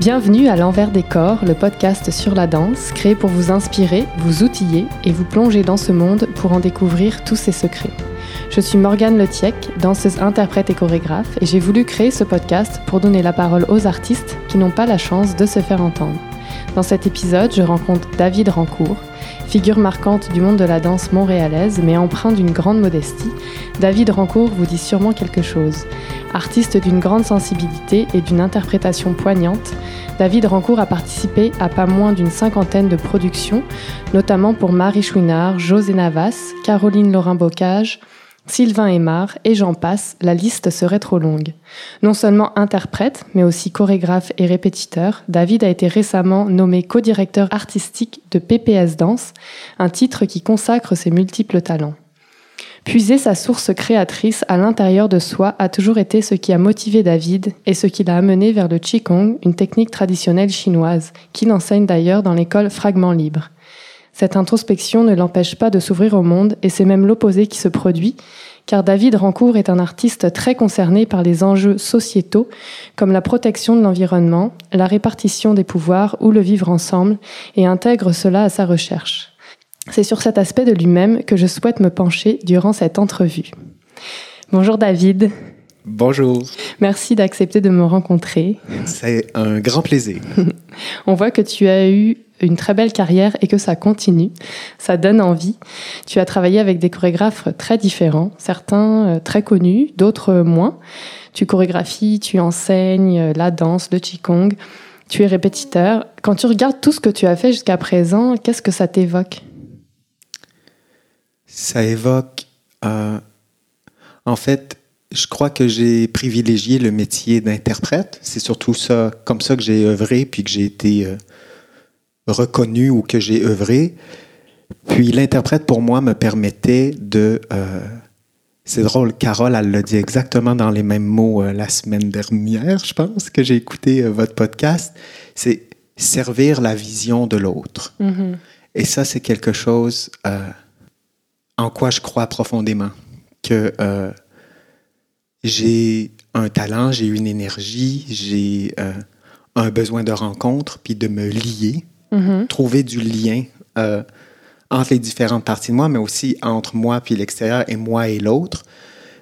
Bienvenue à l'envers des corps, le podcast sur la danse, créé pour vous inspirer, vous outiller et vous plonger dans ce monde pour en découvrir tous ses secrets. Je suis Morgane Letiec, danseuse, interprète et chorégraphe, et j'ai voulu créer ce podcast pour donner la parole aux artistes qui n'ont pas la chance de se faire entendre. Dans cet épisode, je rencontre David Rancourt, figure marquante du monde de la danse montréalaise, mais empreint d'une grande modestie. David Rancourt vous dit sûrement quelque chose. Artiste d'une grande sensibilité et d'une interprétation poignante, David Rancourt a participé à pas moins d'une cinquantaine de productions, notamment pour Marie Chouinard, José Navas, Caroline Laurin-Bocage, Sylvain Aymar et j'en passe, la liste serait trop longue. Non seulement interprète, mais aussi chorégraphe et répétiteur, David a été récemment nommé co-directeur artistique de PPS Danse, un titre qui consacre ses multiples talents. Puiser sa source créatrice à l'intérieur de soi a toujours été ce qui a motivé David et ce qui l'a amené vers le Qigong, une technique traditionnelle chinoise, qu'il enseigne d'ailleurs dans l'école Fragment Libre. Cette introspection ne l'empêche pas de s'ouvrir au monde et c'est même l'opposé qui se produit, car David Rancourt est un artiste très concerné par les enjeux sociétaux comme la protection de l'environnement, la répartition des pouvoirs ou le vivre ensemble et intègre cela à sa recherche. C'est sur cet aspect de lui-même que je souhaite me pencher durant cette entrevue. Bonjour David. Bonjour. Merci d'accepter de me rencontrer. C'est un grand plaisir. On voit que tu as eu une très belle carrière et que ça continue. Ça donne envie. Tu as travaillé avec des chorégraphes très différents, certains euh, très connus, d'autres moins. Tu chorégraphies, tu enseignes euh, la danse, le qigong, tu es répétiteur. Quand tu regardes tout ce que tu as fait jusqu'à présent, qu'est-ce que ça t'évoque? Ça évoque, euh, en fait, je crois que j'ai privilégié le métier d'interprète. C'est surtout ça, comme ça que j'ai œuvré, puis que j'ai été euh, reconnu ou que j'ai œuvré. Puis l'interprète, pour moi, me permettait de... Euh, c'est drôle, Carole, elle l'a dit exactement dans les mêmes mots euh, la semaine dernière, je pense, que j'ai écouté votre podcast. C'est servir la vision de l'autre. Mhm. Et ça, c'est quelque chose en quoi je crois profondément. Que j'ai un talent, j'ai une énergie, j'ai un besoin de rencontre, puis de me lier Mhm. trouver du lien euh, entre les différentes parties de moi, mais aussi entre moi puis l'extérieur et moi et l'autre.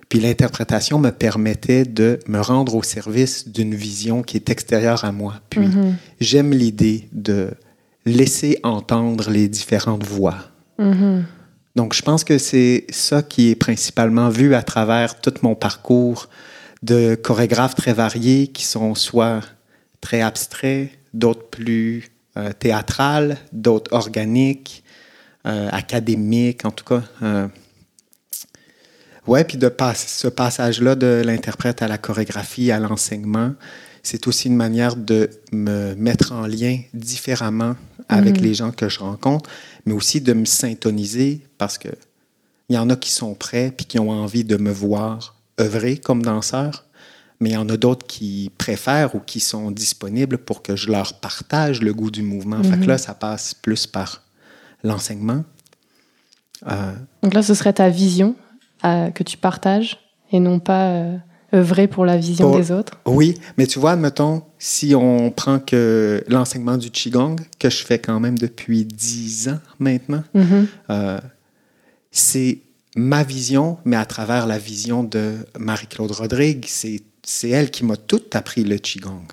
Puis l'interprétation me permettait de me rendre au service d'une vision qui est extérieure à moi. Puis Mhm. j'aime l'idée de laisser entendre les différentes voix. Mhm. Donc, je pense que c'est ça qui est principalement vu à travers tout mon parcours de chorégraphes très variés qui sont soit très abstraits, d'autres plus euh, théâtrales, d'autres organiques, euh, académiques, en tout cas. Euh, ouais, puis de passer ce passage-là de l'interprète à la chorégraphie, à l'enseignement, c'est aussi une manière de me mettre en lien différemment avec Mhm. les gens que je rencontre, mais aussi de me syntoniser parce que il y en a qui sont prêts puis qui ont envie de me voir œuvrer comme danseur, mais il y en a d'autres qui préfèrent ou qui sont disponibles pour que je leur partage le goût du mouvement. Fait que Mhm. là, ça passe plus par l'enseignement. Euh, Donc là, ce serait ta vision euh, que tu partages et non pas euh, œuvrer pour la vision Pour- des autres. Oui, mais tu vois, admettons, si on prend que l'enseignement du Qigong, que je fais quand même depuis dix ans maintenant, Mhm. euh, c'est ma vision, mais à travers la vision de Marie-Claude Rodrigue. C'est, c'est elle qui m'a tout appris le Qigong.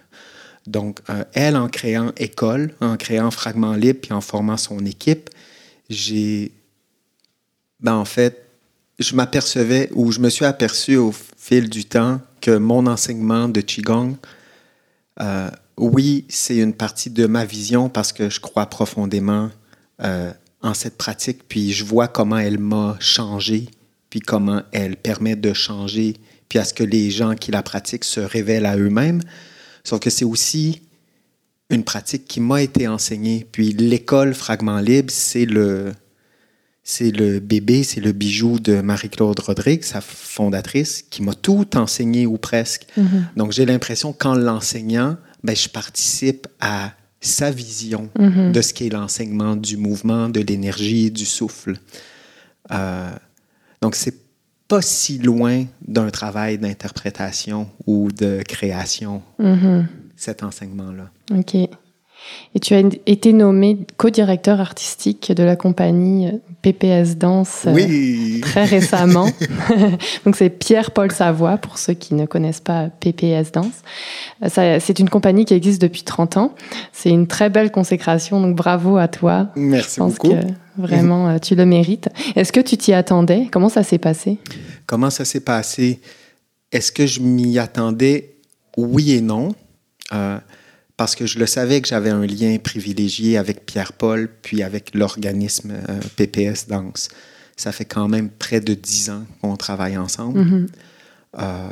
Donc, euh, elle, en créant école, en créant Fragment Libre, puis en formant son équipe, j'ai. Ben, en fait, je m'apercevais, ou je me suis aperçu au fil du temps, que mon enseignement de Qigong, euh, oui, c'est une partie de ma vision parce que je crois profondément euh, en cette pratique, puis je vois comment elle m'a changé, puis comment elle permet de changer, puis à ce que les gens qui la pratiquent se révèlent à eux-mêmes. Sauf que c'est aussi une pratique qui m'a été enseignée. Puis l'école Fragment Libre, c'est le, c'est le bébé, c'est le bijou de Marie-Claude Rodrigue, sa fondatrice, qui m'a tout enseigné ou presque. Mhm. Donc j'ai l'impression qu'en l'enseignant, ben, je participe à sa vision Mhm. de ce qu'est l'enseignement du mouvement, de l'énergie, du souffle. Euh, donc c'est pas si loin d'un travail d'interprétation ou de création. Mhm. cet enseignement-là. OK. Et tu as été nommé co-directeur artistique de la compagnie PPS Danse oui. très récemment. Donc c'est Pierre-Paul Savoie pour ceux qui ne connaissent pas PPS Danse. C'est une compagnie qui existe depuis 30 ans. C'est une très belle consécration, donc bravo à toi. Merci Je pense beaucoup. que vraiment tu le mérites. Est-ce que tu t'y attendais? Comment ça s'est passé? Comment ça s'est passé? Est-ce que je m'y attendais? Oui et non. Euh, parce que je le savais que j'avais un lien privilégié avec Pierre-Paul, puis avec l'organisme euh, PPS Danse. Ça fait quand même près de dix ans qu'on travaille ensemble, Mhm. euh,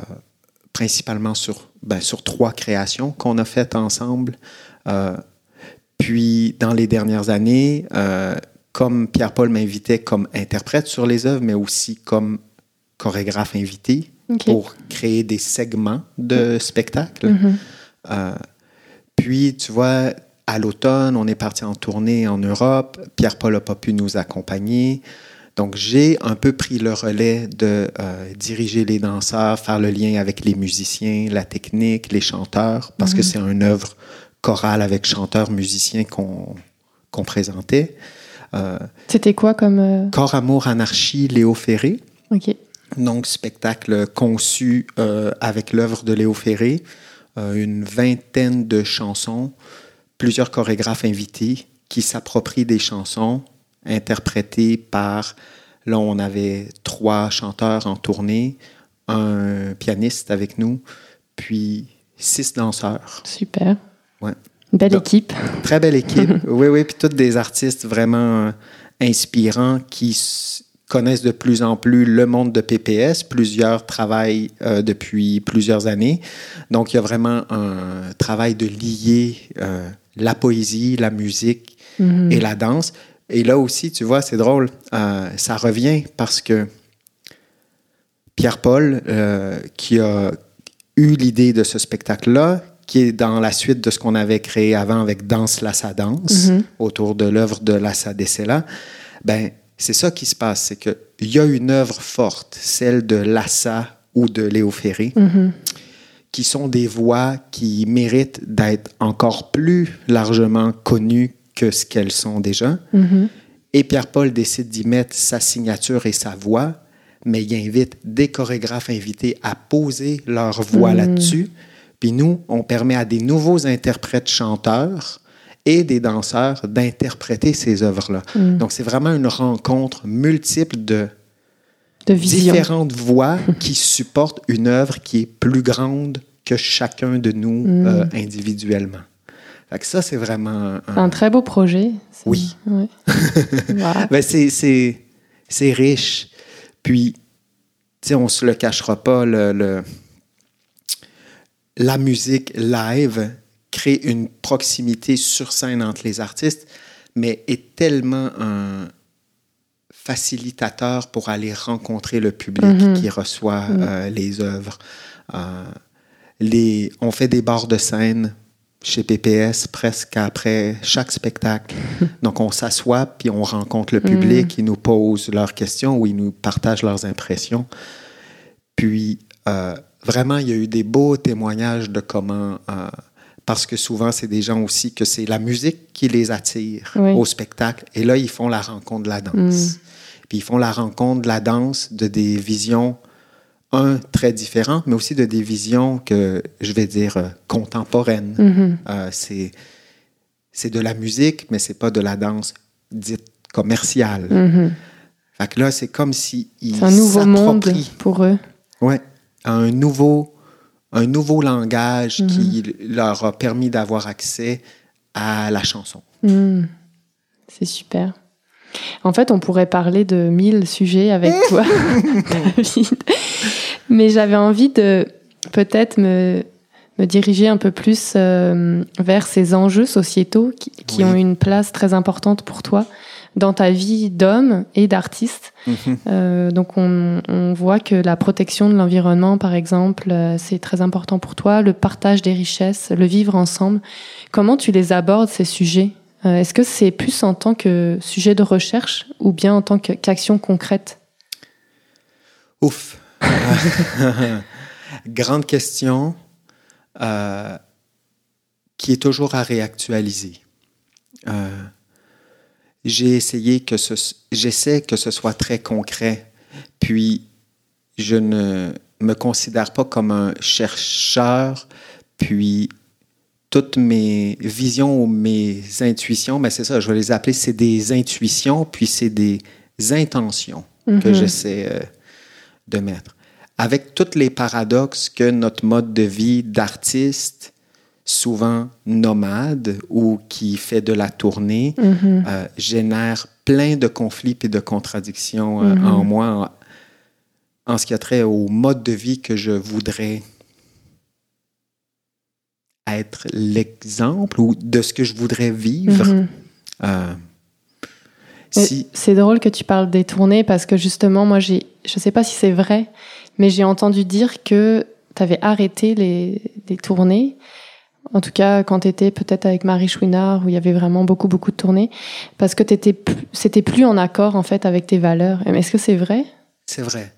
principalement sur, ben, sur trois créations qu'on a faites ensemble. Euh, puis, dans les dernières années, comme Pierre-Paul m'invitait comme interprète sur les œuvres, mais aussi comme chorégraphe invité pour créer des segments de spectacles. Mhm. Euh, puis, tu vois, à l'automne, on est parti en tournée en Europe. Pierre-Paul n'a pas pu nous accompagner. Donc, j'ai un peu pris le relais de euh, diriger les danseurs, faire le lien avec les musiciens, la technique, les chanteurs, parce que c'est une œuvre chorale avec chanteurs, musiciens qu'on présentait. Euh, C'était quoi comme... euh, Corps, amour, anarchie, Léo Ferré. Ok. Donc, spectacle conçu avec l'œuvre de Léo Ferré, une vingtaine de chansons, plusieurs chorégraphes invités qui s'approprient des chansons interprétées par, là on avait trois chanteurs en tournée, un pianiste avec nous, puis six danseurs. Super. Ouais. Belle Donc, équipe. Très belle équipe. oui, oui, puis toutes des artistes vraiment euh, inspirants qui connaissent de plus en plus le monde de PPS. Plusieurs travaillent euh, depuis plusieurs années. Donc, il y a vraiment un travail de lier euh, la poésie, la musique Mhm. et la danse. Et là aussi, tu vois, c'est drôle, euh, ça revient parce que Pierre-Paul, qui a eu l'idée de ce spectacle-là, qui est dans la suite de ce qu'on avait créé avant avec Danse Lassa Danse, Mhm. autour de l'œuvre de Lassa Dessela, ben, c'est ça qui se passe, c'est qu'il y a une œuvre forte, celle de Lassa ou de Léo Ferré, Mhm. qui sont des voix qui méritent d'être encore plus largement connues que ce qu'elles sont déjà. Mhm. Et Pierre-Paul décide d'y mettre sa signature et sa voix, mais il invite des chorégraphes invités à poser leur voix Mhm. là-dessus. Puis nous, on permet à des nouveaux interprètes chanteurs et des danseurs d'interpréter ces œuvres-là. Mhm. Donc c'est vraiment une rencontre multiple de différentes voix qui supportent une œuvre qui est plus grande que chacun de nous Mm. euh, individuellement. Fait que ça, c'est vraiment... C'est un très beau projet. Oui. Ouais. Wow. Ben, c'est, c'est, c'est riche. Puis, sais, on se le cachera pas, le, le- la musique live crée une proximité sur scène entre les artistes, mais est tellement un facilitateur pour aller rencontrer le public Mhm. qui reçoit Mhm. euh, les œuvres. Euh, les, on fait des bords de scène chez PPS presque après chaque spectacle. Donc, on s'assoit, puis on rencontre le public, ils nous posent leurs questions ou ils nous partagent leurs impressions. Puis, euh, vraiment, il y a eu des beaux témoignages de comment... euh, parce que souvent, c'est des gens aussi que c'est la musique qui les attire Oui. au spectacle. Et là, ils font la rencontre de la danse. Mm. Puis ils font la rencontre de la danse de des visions, un, très différentes, mais aussi de des visions que, je vais dire, euh, contemporaines. Mhm. Euh, c'est, c'est de la musique, mais c'est pas de la danse dite commerciale. Mhm. Fait que là, c'est comme si ils C'est un nouveau monde s'approprient, pour eux. ouais, un nouveau, un nouveau langage qui leur a permis d'avoir accès à la chanson. Mm. C'est super. En fait, on pourrait parler de mille sujets avec toi, David. Mais j'avais envie de peut-être me, me diriger un peu plus euh, vers ces enjeux sociétaux qui, qui Oui. ont une place très importante pour toi dans ta vie d'homme et d'artiste. Mhm. Euh, donc on, on voit que la protection de l'environnement, par exemple, euh, c'est très important pour toi, le partage des richesses, le vivre ensemble. Comment tu les abordes, ces sujets? Euh, Est-ce que c'est plus en tant que sujet de recherche ou bien en tant qu'action concrète? Ouf. Grande question. Qui est toujours à réactualiser. Euh, j'ai essayé que ce, j'essaie que ce soit très concret, puis je ne me considère pas comme un chercheur, puis toutes mes visions ou mes intuitions, mais ben, c'est ça, je vais les appeler, c'est des intuitions, puis c'est des intentions que mm-hmm. j'essaie euh, de mettre. Avec tous les paradoxes que notre mode de vie d'artiste, souvent nomade ou qui fait de la tournée, mm-hmm. euh, génère plein de conflits et de contradictions euh, mm-hmm. en moi en, ce qui a trait au mode de vie que je voudrais être l'exemple ou de ce que je voudrais vivre. Mhm. Euh, si... C'est drôle que tu parles des tournées parce que justement, moi, j'ai, je ne sais pas si c'est vrai, mais j'ai entendu dire que tu avais arrêté les, les, tournées. En tout cas, quand tu étais peut-être avec Marie Chouinard, où il y avait vraiment beaucoup, beaucoup de tournées, parce que t'étais, c'était plus en accord, en fait, avec tes valeurs. Est-ce que c'est vrai? C'est vrai.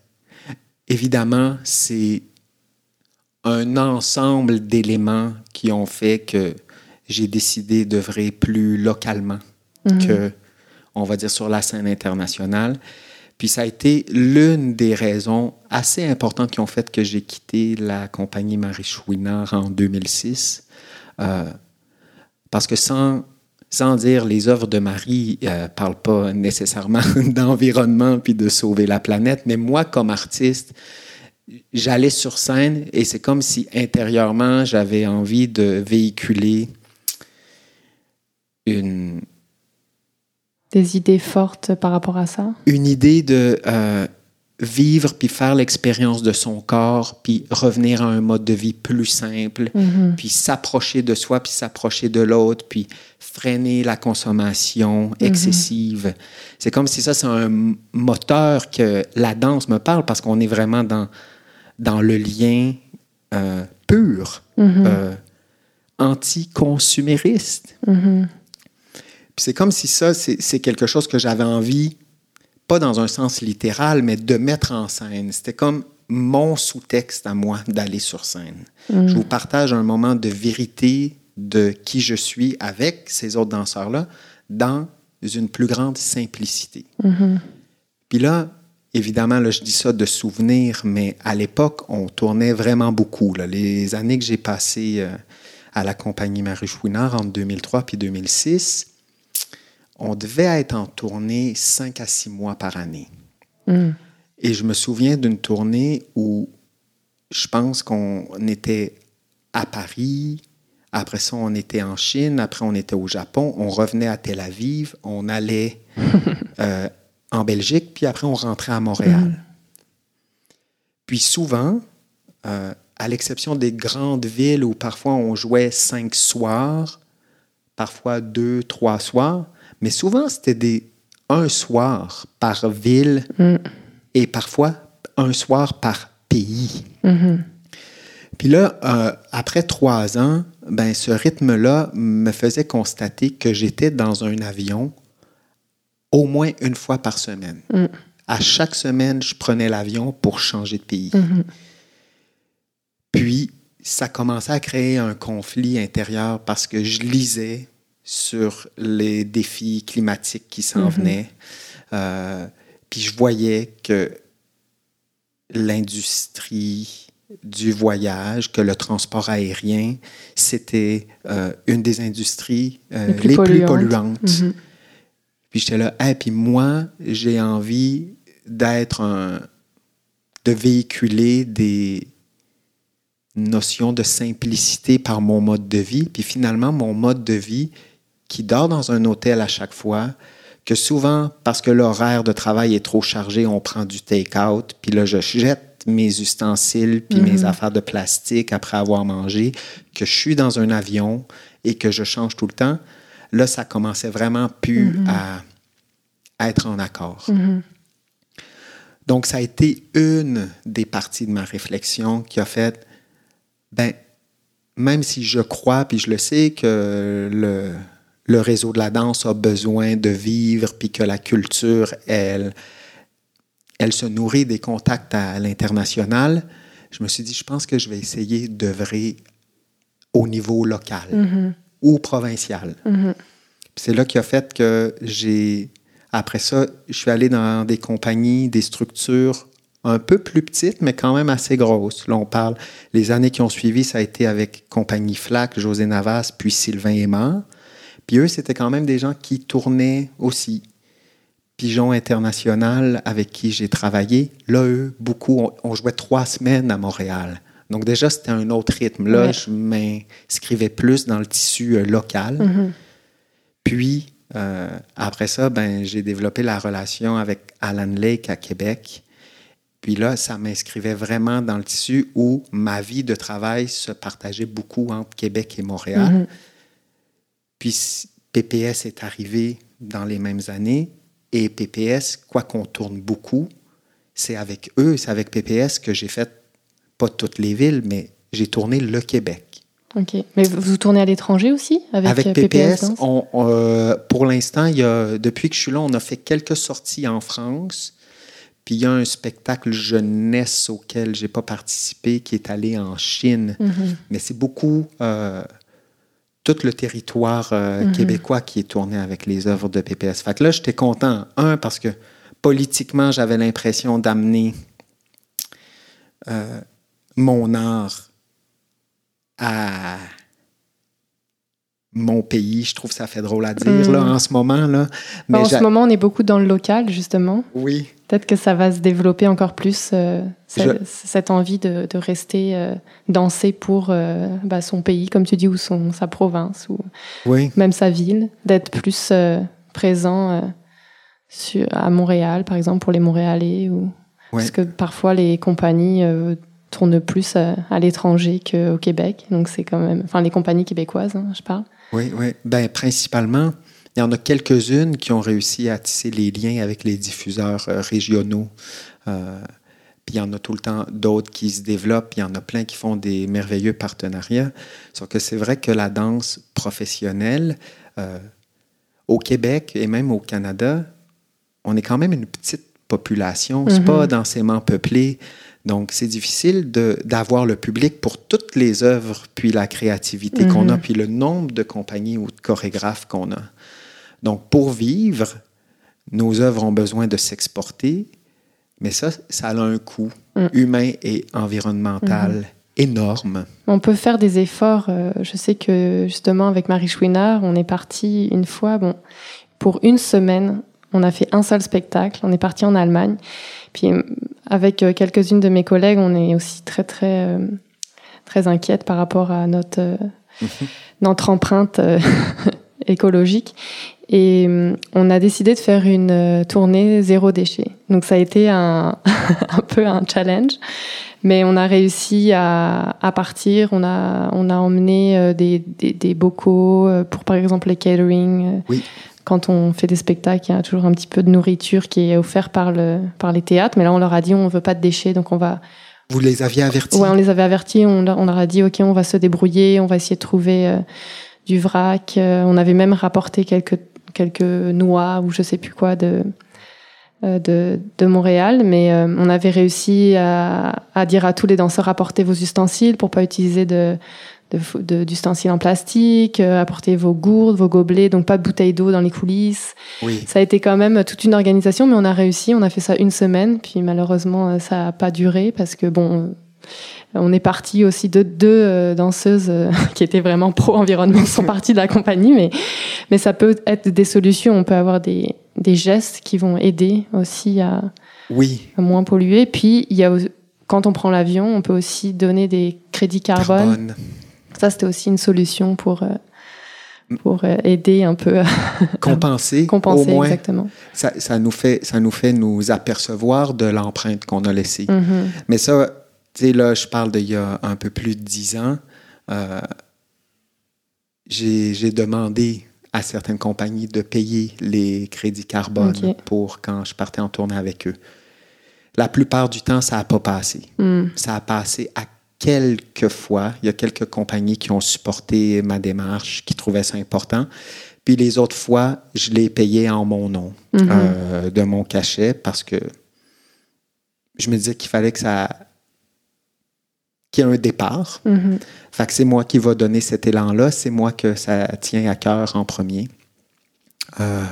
Évidemment, c'est un ensemble d'éléments qui ont fait que j'ai décidé d'œuvrer plus localement mhm. que, on va dire, sur la scène internationale. Puis ça a été l'une des raisons assez importantes qui ont fait que j'ai quitté la compagnie Marie Chouinard en 2006. Euh, parce que sans, sans dire les œuvres de Marie ne euh, parlent pas nécessairement d'environnement puis de sauver la planète, mais moi, comme artiste, j'allais sur scène et c'est comme si intérieurement j'avais envie de véhiculer une des idées fortes par rapport à ça? une idée de euh, vivre puis faire l'expérience de son corps puis revenir à un mode de vie plus simple mm-hmm. puis s'approcher de soi puis s'approcher de l'autre puis freiner la consommation mm-hmm. excessive c'est comme si ça c'est un moteur que la danse me parle parce qu'on est vraiment dans dans le lien euh, pur, mm-hmm. euh, anti-consumériste. Mm-hmm. c'est comme si ça, c'est quelque chose que j'avais envie, pas dans un sens littéral, mais de mettre en scène. C'était comme mon sous-texte à moi d'aller sur scène. Mm-hmm. Je vous partage un moment de vérité de qui je suis avec ces autres danseurs-là dans une plus grande simplicité. Puis là, Évidemment, là, je dis ça de souvenir, mais à l'époque, on tournait vraiment beaucoup. Les années que j'ai passées euh, à la compagnie Marie Chouinard entre 2003 puis 2006, on devait être en tournée 5 à 6 mois par année. Mm. Et je me souviens d'une tournée où je pense qu'on était à Paris, après ça, on était en Chine, après on était au Japon, on revenait à Tel Aviv, on allait euh, en Belgique, puis après on rentrait à Montréal. Mhm. Puis souvent, euh, à l'exception des grandes villes où parfois on jouait cinq soirs, parfois deux, trois soirs, mais souvent c'était des un soir par ville mhm. et parfois un soir par pays. Mhm. Puis là, euh, après trois ans, ben, ce rythme-là me faisait constater que j'étais dans un avion au moins une fois par semaine. Mm. À chaque semaine, je prenais l'avion pour changer de pays. Mm-hmm. Puis, ça commençait à créer un conflit intérieur parce que je lisais sur les défis climatiques qui s'en mm-hmm. venaient. Euh, puis je voyais que l'industrie du voyage, que le transport aérien, c'était euh, une des industries euh, les, plus polluantes. Mm-hmm. Puis j'étais là, et puis moi, j'ai envie d'être un. de véhiculer des notions de simplicité par mon mode de vie. Puis finalement, mon mode de vie qui dort dans un hôtel à chaque fois, que souvent, parce que l'horaire de travail est trop chargé, on prend du take-out, puis là, je jette mes ustensiles, puis mes Mhm. affaires de plastique après avoir mangé, que je suis dans un avion et que je change tout le temps, là, ça commençait vraiment plus Mhm. à, à être en accord. Mhm. Donc, ça a été une des parties de ma réflexion qui a fait, ben, même si je crois, puis je le sais, que le, le réseau de la danse a besoin de vivre, puis que la culture, elle, elle se nourrit des contacts à l'international, je me suis dit, je pense que je vais essayer d'œuvrer au niveau local Mhm. ou provincial. Mhm. Puis C'est là qui a fait que j'ai. Après ça, je suis allé dans des compagnies, des structures un peu plus petites, mais quand même assez grosses. Là, on parle. Les années qui ont suivi, ça a été avec Compagnie Flac, José Navas, puis Sylvain Aimant. Puis eux, c'était quand même des gens qui tournaient aussi. Pigeon International, avec qui j'ai travaillé, là, eux, beaucoup, on, on jouait trois semaines à Montréal. Donc déjà, c'était un autre rythme. Là, Ouais. je m'inscrivais plus dans le tissu euh, local. Mhm. Puis, euh, après ça, ben, j'ai développé la relation avec Alan Lake à Québec. Puis là, ça m'inscrivait vraiment dans le tissu où ma vie de travail se partageait beaucoup entre Québec et Montréal. Mhm. Puis PPS est arrivé dans les mêmes années. Et PPS, quoi qu'on tourne beaucoup, c'est avec eux, c'est avec PPS que j'ai fait, pas toutes les villes, mais j'ai tourné le Québec. Ok. Mais vous tournez à l'étranger aussi avec, Avec euh, PPS, Danse on, euh, pour l'instant, depuis que je suis là, on a fait quelques sorties en France. Puis il y a un spectacle jeunesse auquel j'ai pas participé qui est allé en Chine. Mhm. Mais c'est beaucoup euh, tout le territoire euh, Mhm. québécois qui est tourné avec les œuvres de PPS. Fait que là, j'étais content. Un, parce que politiquement, j'avais l'impression d'amener euh, mon art à mon pays. Je trouve que ça fait drôle à dire Mhm. là, en ce moment. Là. Bah, en ce moment, on est beaucoup dans le local, justement. Oui. Peut-être que ça va se développer encore plus, euh, Je- cette envie de, de rester euh, danser pour euh, bah, son pays, comme tu dis, ou son, sa province, ou Oui. même sa ville, d'être plus présent sur, à Montréal, par exemple, pour les Montréalais. Ou... Ouais. Parce que parfois, les compagnies tournent plus à, à l'étranger qu'au Québec. Donc, c'est quand même. Enfin, les compagnies québécoises, hein, je parle. Oui, oui. Ben, principalement, il y en a quelques-unes qui ont réussi à tisser les liens avec les diffuseurs euh, régionaux. Euh, puis il y en a tout le temps d'autres qui se développent. Il y en a plein qui font des merveilleux partenariats. Sauf que c'est vrai que la danse professionnelle, euh, au Québec et même au Canada, on est quand même une petite population. C'est Mhm. pas densément peuplé. Donc, c'est difficile de- d'avoir le public pour toutes les œuvres, puis la créativité qu'on a, Mhm. puis le nombre de compagnies ou de chorégraphes qu'on a. Donc, pour vivre, nos œuvres ont besoin de s'exporter, mais ça, ça a un coût Mm. humain et environnemental énorme. On peut faire des efforts. euh, je sais que justement avec Marie Chouinard, on est parti une fois, bon, pour une semaine, on a fait un seul spectacle. On est parti en Allemagne. Puis euh, avec euh, quelques-unes de mes collègues, on est aussi très très euh, très inquiète par rapport à notre notre empreinte écologique. Et on a décidé de faire une tournée zéro déchet. Donc ça a été un, un peu un challenge. Mais on a réussi à, à partir. On a, on a emmené des, des, des bocaux pour, par exemple, les catering. Oui. Quand on fait des spectacles, il y a toujours un petit peu de nourriture qui est offert par, le, par les théâtres. Mais là, on leur a dit, on veut pas de déchets, donc on va. Vous les aviez avertis? Ouais, on les avait avertis. On, leur- on leur a dit, ok, on va se débrouiller, on va essayer de trouver euh, du vrac. Euh, on avait même rapporté quelques quelques noix ou je sais plus quoi de euh, de, de Montréal, mais on avait réussi à, à dire à tous les danseurs apportez vos ustensiles pour pas utiliser de- d'ustensiles en plastique, euh, apportez vos gourdes, vos gobelets, donc pas de bouteilles d'eau dans les coulisses. Oui. Ça a été quand même toute une organisation, mais on a réussi. On a fait ça une semaine, puis malheureusement, euh, ça a pas duré parce que bon, euh, on est parti aussi de deux euh, danseuses euh, qui étaient vraiment pro-environnement sont parties de la compagnie, mais mais ça peut être des solutions. On peut avoir des des gestes qui vont aider aussi à, Oui. à moins polluer. Puis il y a quand on prend l'avion, on peut aussi donner des crédits carbone. Carbone. Ça, c'était aussi une solution pour euh, pour euh, aider un peu à Compenser. compenser au moins, exactement. ça, ça nous fait, ça nous fait nous apercevoir de l'empreinte qu'on a laissée. Mhm. Mais ça, tu sais, là, je parle d'il y a un peu plus de dix ans. Euh, j'ai demandé à certaines compagnies de payer les crédits carbone pour quand je partais en tournée avec eux. La plupart du temps, ça n'a pas passé. Mm. Ça a passé à quelques fois. Il y a quelques compagnies qui ont supporté ma démarche, qui trouvaient ça important. Puis les autres fois, je l'ai payé en mon nom, Mhm. euh, de mon cachet, parce que je me disais qu'il fallait que ça qui a un départ. Mhm. Fait que c'est moi qui va donner cet élan-là. C'est moi que ça tient à cœur en premier. Euh,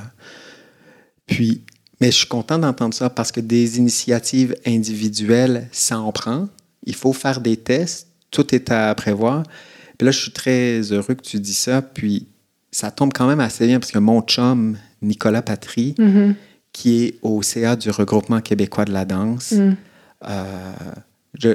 puis, mais je suis content d'entendre ça parce que des initiatives individuelles, ça en prend. Il faut faire des tests. Tout est à prévoir. Puis là, je suis très heureux que tu dis ça. Puis, ça tombe quand même assez bien parce que mon chum, Nicolas Patry, Mhm. qui est au CA du regroupement québécois de la danse, Mhm. euh, je,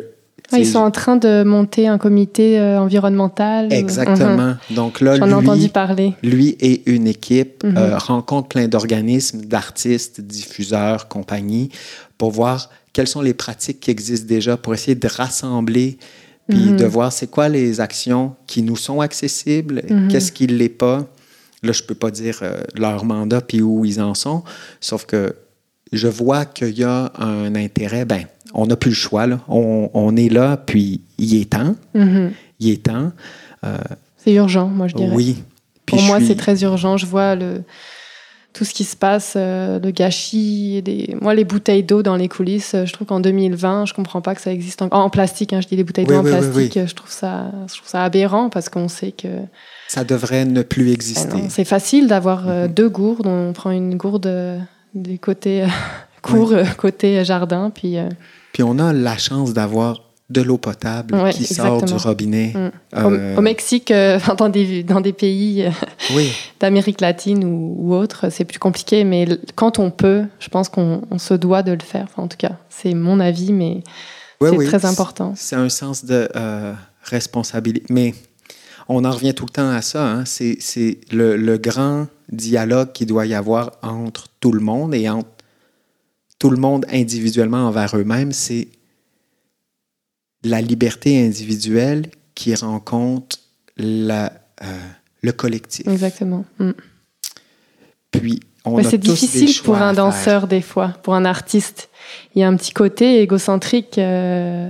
Ah, ils sont en train de monter un comité euh, environnemental. Exactement. Donc là, lui, entendu parler. lui et une équipe Mhm. euh, rencontrent plein d'organismes, d'artistes, diffuseurs, compagnies, pour voir quelles sont les pratiques qui existent déjà, pour essayer de rassembler, puis Mhm. de voir c'est quoi les actions qui nous sont accessibles, Mhm. qu'est-ce qui ne l'est pas. Là, je ne peux pas dire euh, leur mandat puis où ils en sont, sauf que je vois qu'il y a un intérêt. Ben, on n'a plus le choix. Là. On, on est là, puis il est temps. Mhm. Il est temps. C'est urgent, moi, je dirais. Oui. Puis Pour moi, suis- c'est très urgent. Je vois le, tout ce qui se passe, euh, le gâchis. Les, moi, les bouteilles d'eau dans les coulisses, euh, je trouve qu'en 2020, je comprends pas que ça existe encore. En plastique, hein, je dis les bouteilles Oui, d'eau en oui, plastique. euh, Je, trouve ça, je trouve ça aberrant parce qu'on sait que Ça devrait ne plus Ah exister. c'est facile d'avoir euh, Mhm. deux gourdes. On prend une gourde euh, du côté euh, cour, euh, côté jardin, puis euh, Puis on a la chance d'avoir de l'eau potable Ouais, qui sort du robinet. Mm. Euh, au, au Mexique, euh, dans des dans des pays euh, Oui, d'Amérique latine ou, ou autre, c'est plus compliqué. Mais quand on peut, je pense qu'on on se doit de le faire. Enfin, en tout cas, c'est mon avis, mais oui, c'est oui. très important. C'est un sens de responsabilité. Mais on en revient tout le temps à ça. hein. C'est c'est le, le grand dialogue qu'il doit y avoir entre tout le monde et entre tout le monde individuellement envers eux-mêmes. C'est la liberté individuelle qui rencontre la, euh, le collectif. Exactement. Mm. Puis, on c'est tous des difficile pour un danseur des fois, pour un artiste. Il y a un petit côté égocentrique euh,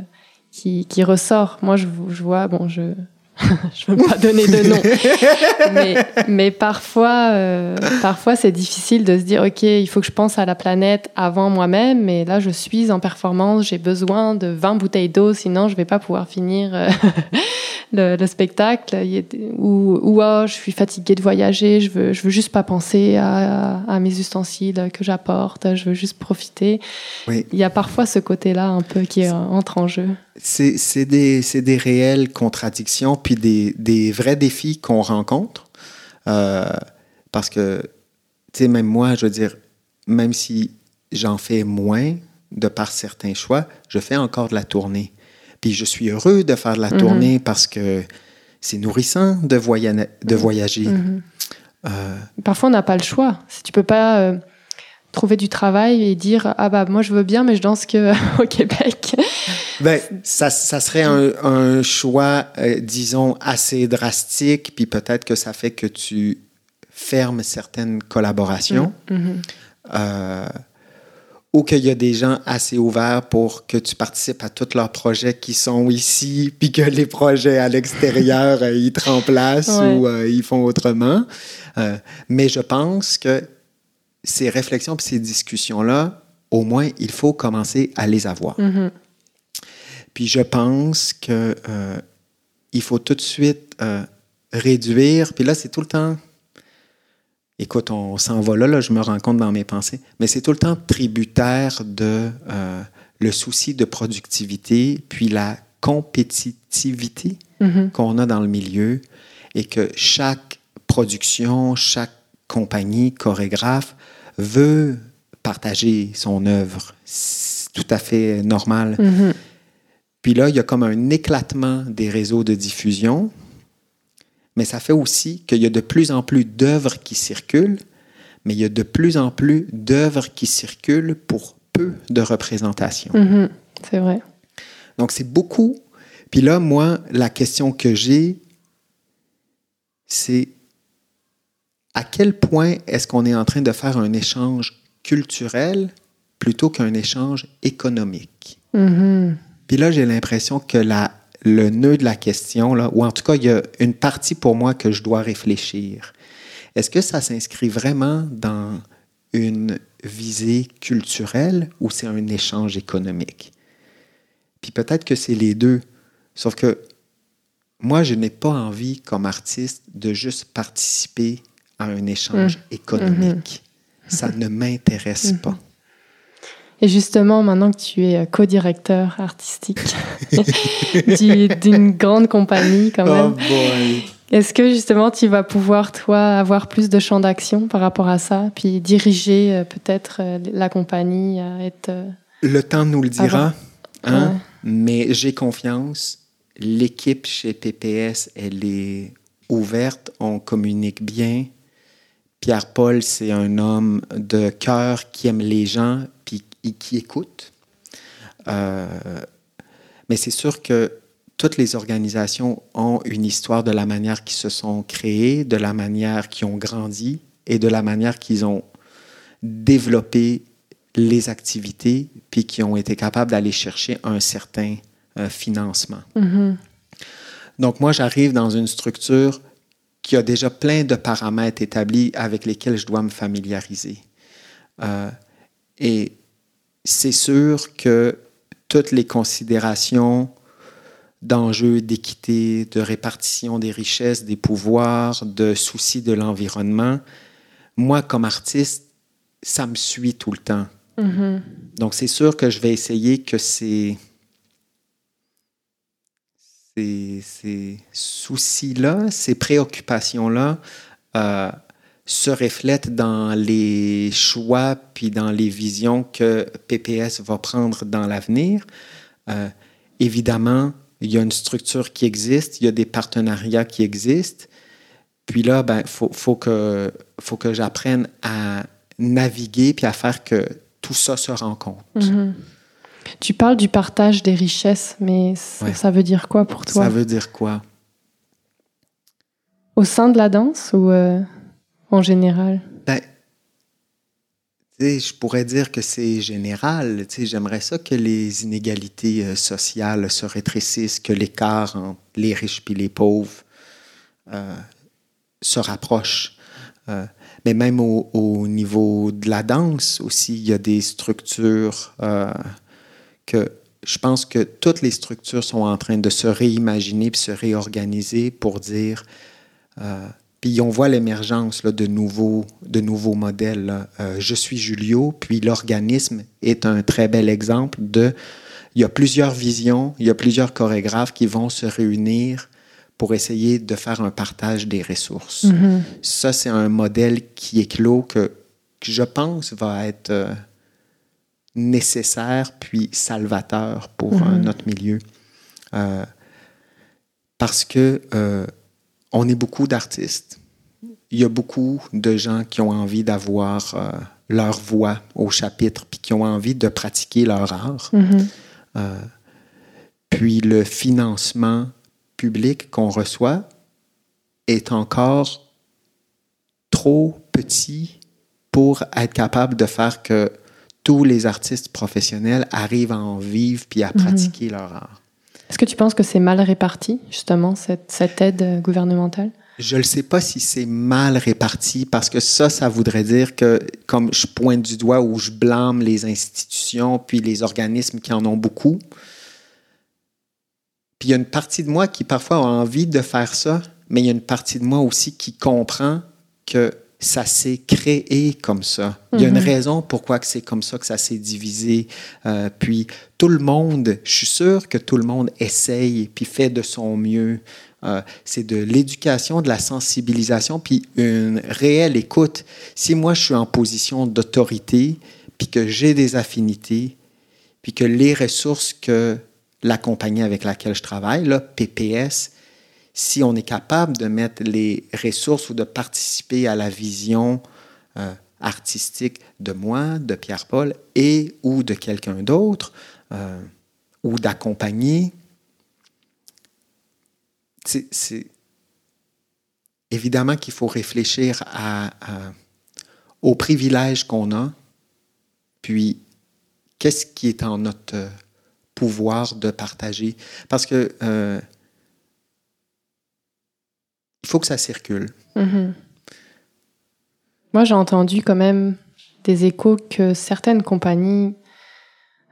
qui, qui ressort. Moi, je, je vois, bon, je je veux pas donner de nom, mais, mais parfois, euh, parfois c'est difficile de se dire, ok, il faut que je pense à la planète avant moi-même, mais là, je suis en performance, j'ai besoin de 20 bouteilles d'eau, sinon je vais pas pouvoir finir euh, le, le spectacle. Ou, ou ah, je suis fatiguée de voyager, je veux, je veux juste pas penser à, à mes ustensiles que j'apporte, je veux juste profiter. Oui. Il y a parfois ce côté-là un peu qui entre en jeu. C'est c'est des, c'est des réelles contradictions, puis des, des vrais défis qu'on rencontre. Euh, parce que, tu sais, même moi, je veux dire, même si j'en fais moins de par certains choix, je fais encore de la tournée. Puis je suis heureux de faire de la Mhm. tournée parce que c'est nourrissant de, voya- de voyager. Mhm. Euh, Parfois, on n'a pas le choix. Si tu peux pas euh, trouver du travail et dire ah bah moi je veux bien, mais je danse que au Québec. Ben, ça, ça serait un, un choix, euh, disons, assez drastique, puis peut-être que ça fait que tu fermes certaines collaborations, Mhm. euh, ou qu'il y a des gens assez ouverts pour que tu participes à tous leurs projets qui sont ici, puis que les projets à l'extérieur, euh, ils te remplacent Ouais. ou euh, ils font autrement. Euh, mais je pense que ces réflexions puis ces discussions-là, au moins, il faut commencer à les avoir. Mhm. Puis je pense que euh, il faut tout de suite réduire. Puis là, c'est tout le temps. Écoute, on s'en va là, là, je me rends compte dans mes pensées, mais c'est tout le temps tributaire de euh, le souci de productivité, puis la compétitivité Mhm. qu'on a dans le milieu, et que chaque production, chaque compagnie, chorégraphe veut partager son œuvre. C'est tout à fait normal. Mhm. Puis là, il y a comme un éclatement des réseaux de diffusion, mais ça fait aussi qu'il y a de plus en plus d'œuvres qui circulent, mais il y a de plus en plus d'œuvres qui circulent pour peu de représentation. Mhm. C'est vrai. Donc, c'est beaucoup. Puis là, moi, la question que j'ai, c'est à quel point est-ce qu'on est en train de faire un échange culturel plutôt qu'un échange économique? Mhm. Puis là, j'ai l'impression que la, le nœud de la question, là, ou en tout cas, il y a une partie pour moi que je dois réfléchir. Est-ce que ça s'inscrit vraiment dans une visée culturelle ou c'est un échange économique? Puis peut-être que c'est les deux. Sauf que moi, je n'ai pas envie, comme artiste, de juste participer à un échange Mm. économique. Ça ne m'intéresse Mhm. pas. Et justement, maintenant que tu es euh, co-directeur artistique du- d'une grande compagnie quand Oh même, boy! est-ce que justement tu vas pouvoir, toi, avoir plus de champ d'action par rapport à ça, puis diriger euh, peut-être euh, la compagnie à être... Le temps nous le dira, hein? ouais. mais j'ai confiance. L'équipe chez PPS, elle est ouverte, on communique bien. Pierre-Paul, c'est un homme de cœur qui aime les gens et qui écoute. Euh, mais c'est sûr que toutes les organisations ont une histoire de la manière qu'ils se sont créées, de la manière qu'ils ont grandi et de la manière qu'ils ont développé les activités puis qui ont été capables d'aller chercher un certain euh, financement. Mhm. Donc moi, j'arrive dans une structure qui a déjà plein de paramètres établis avec lesquels je dois me familiariser. Euh, et c'est sûr que toutes les considérations d'enjeux d'équité, de répartition des richesses, des pouvoirs, de soucis de l'environnement, moi, comme artiste, ça me suit tout le temps. Mhm. Donc, c'est sûr que je vais essayer que ces, ces, ces soucis-là, ces préoccupations-là euh, se reflètent dans les choix puis dans les visions que PPS va prendre dans l'avenir. Euh, évidemment, il y a une structure qui existe, il y a des partenariats qui existent. Puis là, il ben, faut, faut que, faut que j'apprenne à naviguer puis à faire que tout ça se rencontre. Mhm. Tu parles du partage des richesses, mais ça, Ouais. ça veut dire quoi pour toi? Ça veut dire quoi? Au sein de la danse ou euh, en général? Ben, je pourrais dire que c'est général. J'aimerais ça que les inégalités euh, sociales se rétrécissent, que l'écart entre les riches et les pauvres euh, se rapproche. Euh, mais même au, au niveau de la danse aussi, il y a des structures que je pense que toutes les structures sont en train de se réimaginer puis se réorganiser pour dire. Puis on voit l'émergence de, nouveaux, de nouveaux modèles. Euh, je suis Julio, puis l'organisme est un très bel exemple de. Il y a plusieurs visions, il y a plusieurs chorégraphes qui vont se réunir pour essayer de faire un partage des ressources. Mhm. Ça, c'est un modèle qui est clos que, que je pense va être euh, nécessaire puis salvateur pour euh, notre milieu. Parce que on est beaucoup d'artistes. Il y a beaucoup de gens qui ont envie d'avoir euh, leur voix au chapitre puis qui ont envie de pratiquer leur art. Mhm. Euh, puis le financement public qu'on reçoit est encore trop petit pour être capable de faire que tous les artistes professionnels arrivent à en vivre puis à Mhm. pratiquer leur art. Est-ce que tu penses que c'est mal réparti, justement, cette, aide euh, gouvernementale? Je ne sais pas si c'est mal réparti parce que ça, ça voudrait dire que comme je pointe du doigt ou je blâme les institutions puis les organismes qui en ont beaucoup. Puis il y a une partie de moi qui parfois a envie de faire ça, mais il y a une partie de moi aussi qui comprend que ça s'est créé comme ça. Il y a une Mhm. raison pourquoi que c'est comme ça que ça s'est divisé. Euh, puis tout le monde, je suis sûr que tout le monde essaye puis fait de son mieux. Euh, c'est de l'éducation, de la sensibilisation, puis une réelle écoute. Si moi je suis en position d'autorité, puis que j'ai des affinités, puis que les ressources que la compagnie avec laquelle je travaille, là, PPS, si on est capable de mettre les ressources ou de participer à la vision euh, artistique de moi, de Pierre-Paul et ou de quelqu'un d'autre, euh, ou d'accompagner, c'est- évidemment qu'il faut réfléchir aux privilèges qu'on a, puis qu'est-ce qui est en notre pouvoir de partager. Parce que euh, faut que ça circule. Mhm. Moi, j'ai entendu quand même des échos que certaines compagnies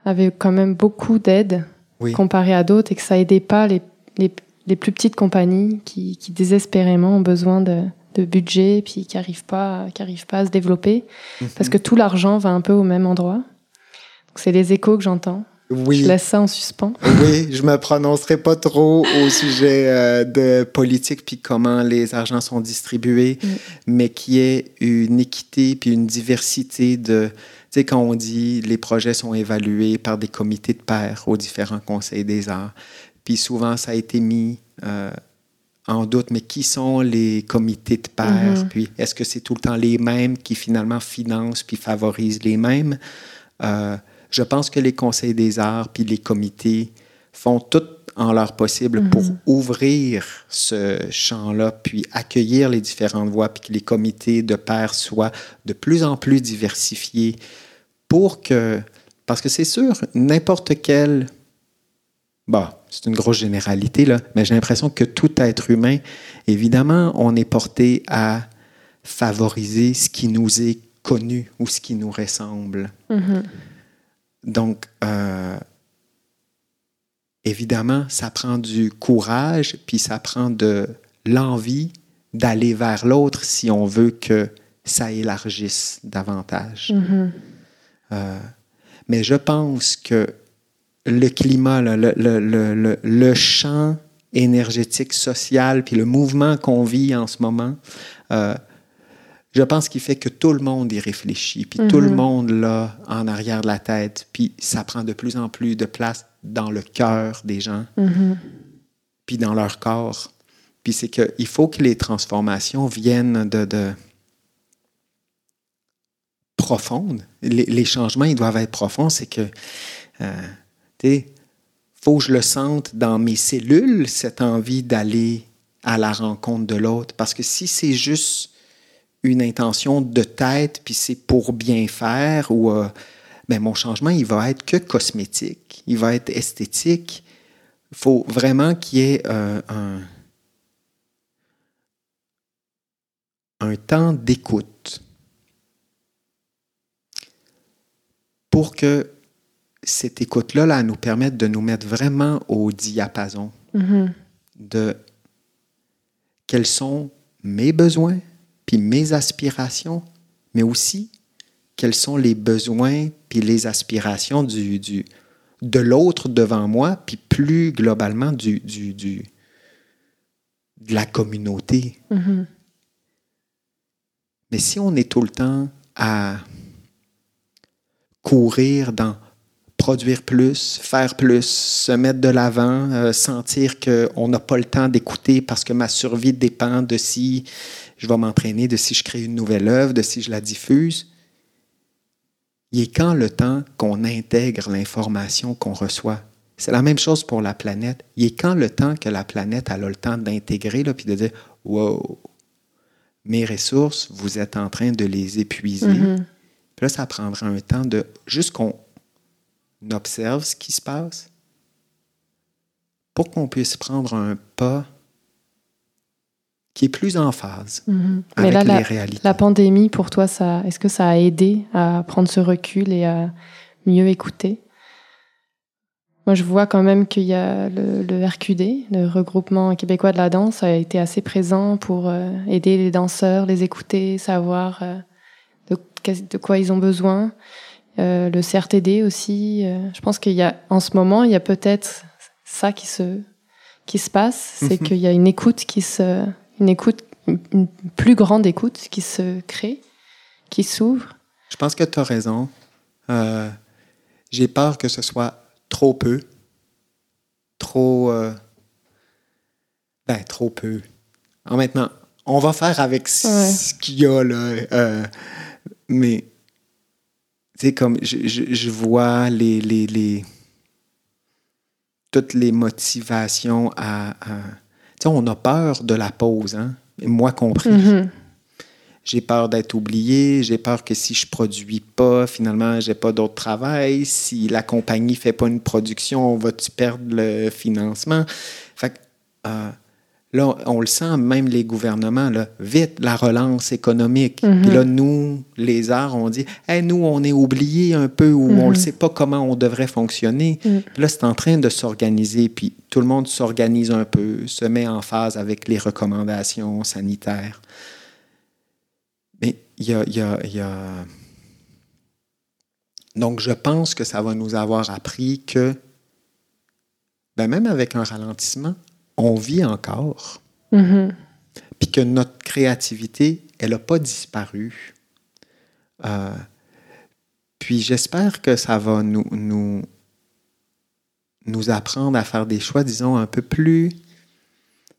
avaient quand même beaucoup d'aide Oui. comparé à d'autres et que ça aidait pas les, les, les plus petites compagnies qui, qui désespérément ont besoin de, de budget puis qui n'arrivent pas, qui arrivent pas à se développer parce que tout l'argent va un peu au même endroit. Donc c'est les échos que j'entends. Oui. Je laisse ça en suspens. Oui, je me prononcerai pas trop au sujet euh, de politique puis comment les argents sont distribués, Mm. mais qui est une équité puis une diversité de. Tu sais, quand on dit les projets sont évalués par des comités de pairs aux différents conseils des arts, puis souvent ça a été mis euh, en doute, mais qui sont les comités de pairs? Mhm. Puis est-ce que c'est tout le temps les mêmes qui finalement financent puis favorisent les mêmes? Euh, je pense que les conseils des arts puis les comités font tout en leur possible Mhm. pour ouvrir ce champ-là, puis accueillir les différentes voix, puis que les comités de pairs soient de plus en plus diversifiés pour que... Parce que c'est sûr, n'importe quel... Bon, c'est une grosse généralité, là, mais j'ai l'impression que tout être humain, évidemment, on est porté à favoriser ce qui nous est connu ou ce qui nous ressemble. Mhm. Donc, euh, évidemment, ça prend du courage, puis ça prend de l'envie d'aller vers l'autre si on veut que ça élargisse davantage. Mhm. Euh, mais je pense que le climat, là, le, le, le, le, le champ énergétique, social, puis le mouvement qu'on vit en ce moment, euh, je pense qu'il fait que tout le monde y réfléchit, puis tout le Mhm. monde là en arrière de la tête, puis ça prend de plus en plus de place dans le cœur des gens, Mhm. puis dans leur corps. Puis c'est qu'il faut que les transformations viennent de, de profondes. Les, les changements, ils doivent être profonds. C'est que, euh, tu sais, faut que je le sente dans mes cellules, cette envie d'aller à la rencontre de l'autre. Parce que si c'est juste une intention de tête, puis c'est pour bien faire, ou euh, ben, mon changement, il va être que cosmétique, il va être esthétique. Il faut vraiment qu'il y ait euh, un, un temps d'écoute pour que cette écoute-là là, nous permette de nous mettre vraiment au diapason Mhm. de quels sont mes besoins, puis mes aspirations, mais aussi quels sont les besoins puis les aspirations du, du, de l'autre devant moi, puis plus globalement du, du, du, de la communauté. Mhm. Mais si on est tout le temps à courir dans produire plus, faire plus, se mettre de l'avant, euh, sentir qu'on n'a pas le temps d'écouter parce que ma survie dépend de si je vais m'entraîner, de si je crée une nouvelle œuvre, de si je la diffuse. Il est quand le temps qu'on intègre l'information qu'on reçoit? C'est la même chose pour la planète. Il est quand le temps que la planète elle a le temps d'intégrer, puis de dire Wow, mes ressources, vous êtes en train de les épuiser. Mhm. Puis là, ça prendra un temps de juste qu'on observe ce qui se passe pour qu'on puisse prendre un pas qui est plus en phase Mhm. Mais avec là, les la, réalités. la pandémie, pour toi, ça, est-ce que ça a aidé à prendre ce recul et à mieux écouter? Moi, je vois quand même qu'il y a le, le RQD, le regroupement québécois de la danse, a été assez présent pour euh, aider les danseurs, les écouter, savoir euh, de quoi ils ont besoin. Euh, le CRTD aussi. euh, je pense qu'il y a, en ce moment, il y a peut-être ça qui se, qui se passe, c'est Mhm. qu'il y a une écoute qui se, une écoute, une plus grande écoute qui se crée, qui s'ouvre. Je pense que tu as raison. Euh, J'ai peur que ce soit trop peu. Trop. ben, trop peu. En maintenant, on va faire avec ce Ouais. ce qu'il y a, là. mais, sais, comme je, je- je vois les, les, les- toutes les motivations à. à- tu sais, on a peur de la pause, hein? Moi compris. Mhm. J'ai peur d'être oublié, j'ai peur que si je produis pas, finalement, j'ai pas d'autre travail. Si la compagnie fait pas une production, on va-tu perdre le financement? Fait que, euh, Là, on le sent, même les gouvernements, là, vite, la relance économique. Mhm. Puis là, nous, les arts, on dit, hey, nous, on est oubliés un peu ou on ne Mhm. sait pas comment on devrait fonctionner. Mhm. Puis là, c'est en train de s'organiser, puis tout le monde s'organise un peu, se met en phase avec les recommandations sanitaires. Mais il y a, y a- Donc, je pense que ça va nous avoir appris que, ben, même avec un ralentissement, on vit encore, Mhm. puis que notre créativité, elle n'a pas disparu. Euh, puis j'espère que ça va nous, nous, nous apprendre à faire des choix, disons, un peu plus,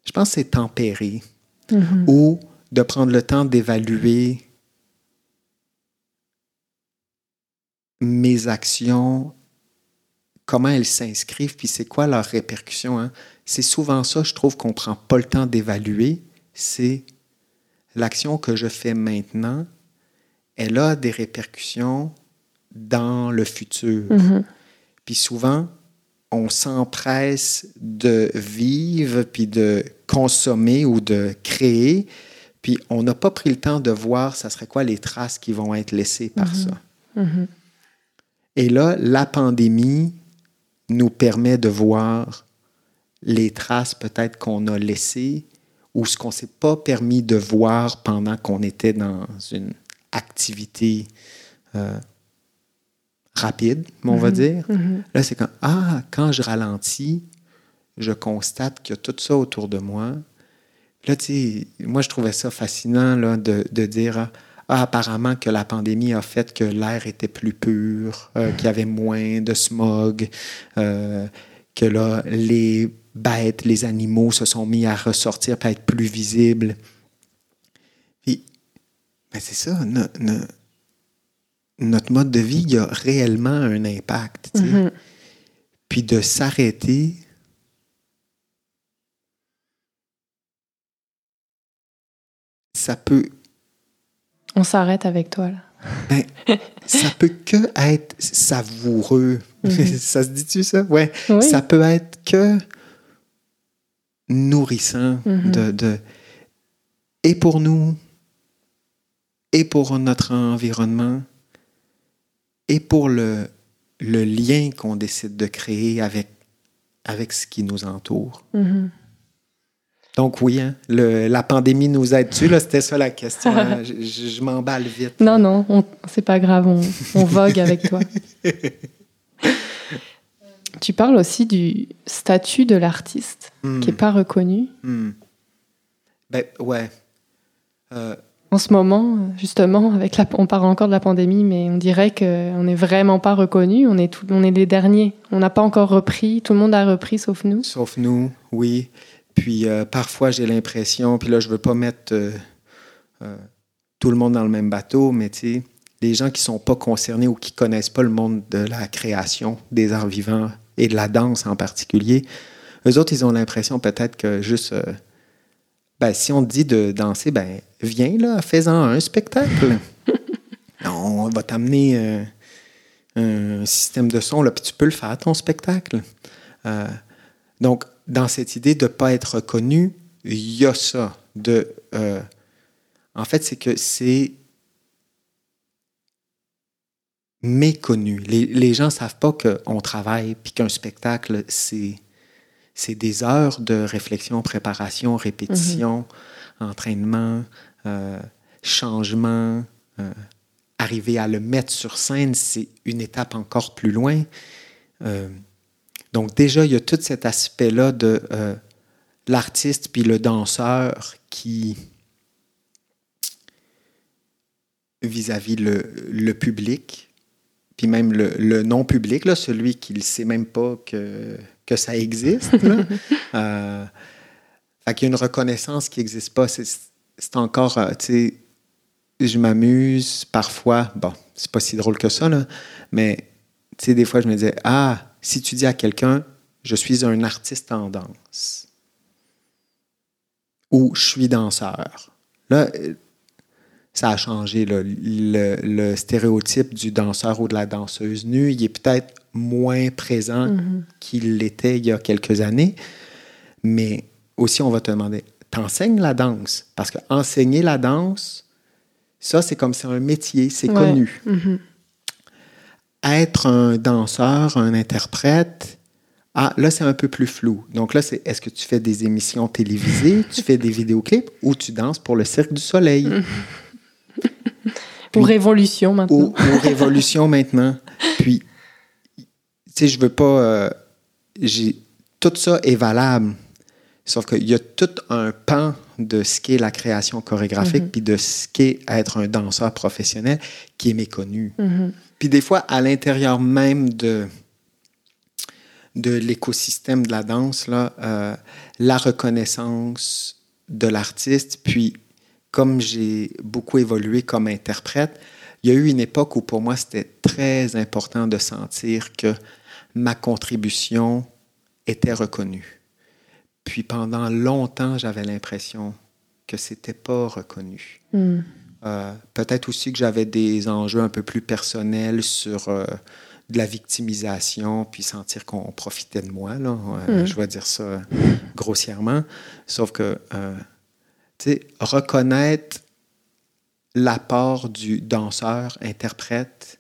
je pense c'est tempéré, Mhm. ou de prendre le temps d'évaluer mes actions, comment elles s'inscrivent, puis c'est quoi leurs répercussions. hein. C'est souvent ça, je trouve qu'on ne prend pas le temps d'évaluer, c'est l'action que je fais maintenant, elle a des répercussions dans le futur. Mhm. Puis souvent, on s'empresse de vivre, puis de consommer ou de créer, puis on n'a pas pris le temps de voir, ça serait quoi les traces qui vont être laissées par Mhm. ça. Mhm. Et là, la pandémie nous permet de voir les traces peut-être qu'on a laissées ou ce qu'on ne s'est pas permis de voir pendant qu'on était dans une activité euh, rapide, on va Mhm. dire. Mhm. Là, c'est quand, ah, quand je ralentis, je constate qu'il y a tout ça autour de moi. Là, tu sais, moi, je trouvais ça fascinant là, de, de dire, ah, ah, apparemment que la pandémie a fait que l'air était plus pur, euh, qu'il y avait moins de smog, euh, que là, les bêtes, les animaux se sont mis à ressortir pour être plus visibles. Puis, ben c'est ça, no- no- notre mode de vie, il y a réellement un impact. Mhm. Puis de s'arrêter, ça peut, On s'arrête avec toi, là. ben, ça peut que être savoureux. Mhm. ça se dit-tu ça? Ouais. Oui. Ça peut être que nourrissant Mhm. de, de- et pour nous, et pour notre environnement, et pour le, le lien qu'on décide de créer avec, avec ce qui nous entoure. Mhm. Donc oui, hein, le- la pandémie nous aide-tu? C'était ça la question. hein? je je- je m'emballe vite. Non, non, on- c'est pas grave, on, on vogue avec toi. Tu parles aussi du statut de l'artiste Hmm, qui n'est pas reconnu. hmm. Ben ouais. Euh, En ce moment, justement, avec la, on parle encore de la pandémie, mais on dirait qu'on n'est vraiment pas reconnu. On est, tout, on est les derniers. On n'a pas encore repris. Tout le monde a repris sauf nous. Sauf nous, oui. Puis euh, parfois, j'ai l'impression, puis là, je veux pas mettre euh, euh, tout le monde dans le même bateau, mais tu sais, les gens qui sont pas concernés ou qui connaissent pas le monde de la création, des arts vivants et de la danse en particulier, eux autres, ils ont l'impression peut-être que juste, ben, si on te dit de danser, ben, viens là, fais-en un spectacle. on va t'amener euh, un système de son, là, puis tu peux le faire, ton spectacle. Euh, donc, dans cette idée de ne pas être reconnu, il y a ça. De, euh, en fait, c'est que c'est méconnu. Les, les gens ne savent pas qu'on travaille puis qu'un spectacle, c'est, c'est des heures de réflexion, préparation, répétition, entraînement, euh, changement. euh, arriver à le mettre sur scène, c'est une étape encore plus loin. Euh, donc déjà, il y a tout cet aspect-là de euh, l'artiste puis le danseur qui, vis-à-vis le, le public, puis même le, le non-public, là, celui qui ne sait même pas que, que ça existe. Là. euh, fait qu'il y a une reconnaissance qui n'existe pas. C'est, c'est encore, euh, tu sais, je m'amuse parfois. Bon, c'est pas si drôle que ça, là, mais tu sais, des fois, je me disais, ah, si tu dis à quelqu'un, je suis un artiste en danse, ou je suis danseur, là, euh, ça a changé. là. Le, le stéréotype du danseur ou de la danseuse nue, il est peut-être moins présent Mhm. qu'il l'était il y a quelques années, mais aussi, on va te demander, t'enseignes la danse? Parce que enseigner la danse, ça, c'est comme c'est un métier, c'est Ouais. connu. Mhm. Être un danseur, un interprète, ah, là, c'est un peu plus flou. Donc là, c'est est-ce que tu fais des émissions télévisées, tu fais des vidéoclips ou tu danses pour le Cirque du Soleil? Ou Révolution maintenant. ou, ou Révolution maintenant. Puis, tu sais, je veux pas. euh, j'ai, tout ça est valable. Sauf qu'il y a tout un pan de ce qu'est la création chorégraphique, puis de ce qu'est être un danseur professionnel qui est méconnu. Mhm. Puis des fois, à l'intérieur même de, de l'écosystème de la danse, là, euh, la reconnaissance de l'artiste, puis comme j'ai beaucoup évolué comme interprète, il y a eu une époque où pour moi c'était très important de sentir que ma contribution était reconnue. Puis pendant longtemps, j'avais l'impression que c'était pas reconnu. Mhm. Euh, Peut-être aussi que j'avais des enjeux un peu plus personnels sur euh, de la victimisation, puis sentir qu'on profitait de moi. Là. Euh, Mm. Je vais dire ça grossièrement. Sauf que, tu sais, reconnaître l'apport du danseur, interprète,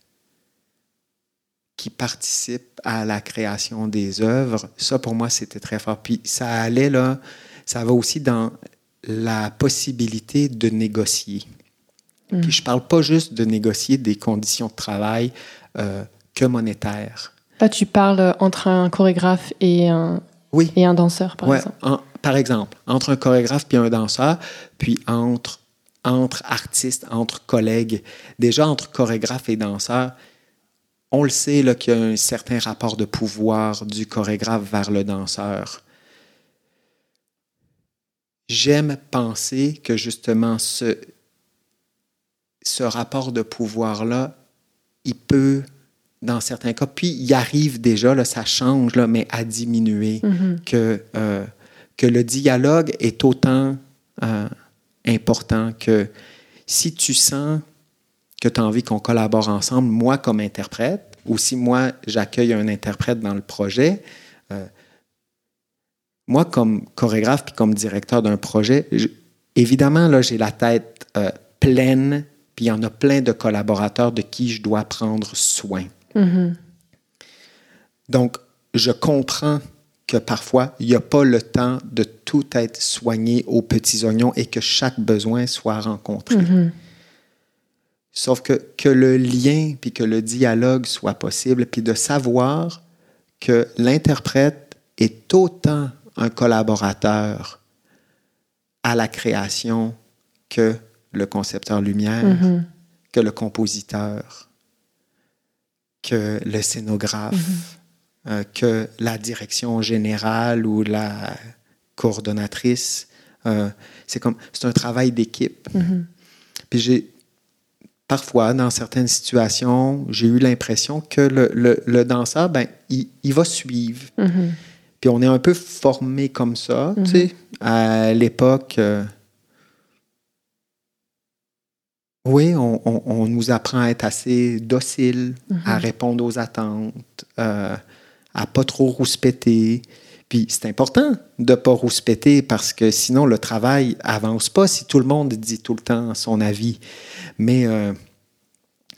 qui participe à la création des œuvres, ça pour moi c'était très fort. Puis ça allait là, ça va aussi dans la possibilité de négocier. Mm. Puis je parle pas juste de négocier des conditions de travail euh, que monétaires. Là, tu parles entre un chorégraphe et un, Oui. et un danseur, par Ouais, exemple. en- par exemple, entre un chorégraphe puis un danseur, puis entre, entre artistes, entre collègues. Déjà, entre chorégraphe et danseur, on le sait qu'il y a un certain rapport de pouvoir du chorégraphe vers le danseur. J'aime penser que justement ce, ce rapport de pouvoir-là, il peut, dans certains cas, puis il arrive déjà, là, ça change, là, mais à diminuer Mhm. que, euh, que le dialogue est autant euh, important que si tu sens que tu as envie qu'on collabore ensemble, moi comme interprète, ou si moi j'accueille un interprète dans le projet, euh, moi comme chorégraphe puis comme directeur d'un projet, je- évidemment là j'ai la tête euh, pleine, puis il y en a plein de collaborateurs de qui je dois prendre soin. Mhm. Donc, je comprends que parfois, il n'y a pas le temps de tout être soigné aux petits oignons et que chaque besoin soit rencontré. Mhm. Sauf que, que le lien puis que le dialogue soit possible, puis de savoir que l'interprète est autant un collaborateur à la création que le concepteur lumière, Mhm. que le compositeur, que le scénographe, euh, que la direction générale ou la coordonnatrice. Euh, c'est comme c'est un travail d'équipe. Mhm. Puis j'ai parfois, dans certaines situations, j'ai eu l'impression que le, le- le danseur, ben, il, il va suivre. Mhm. Puis on est un peu formé comme ça, tu sais. À l'époque, euh, oui, on, on- on nous apprend à être assez docile, à répondre aux attentes, euh, à pas trop rouspéter. Puis c'est important de pas rouspéter parce que sinon le travail avance pas si tout le monde dit tout le temps son avis. Mais euh,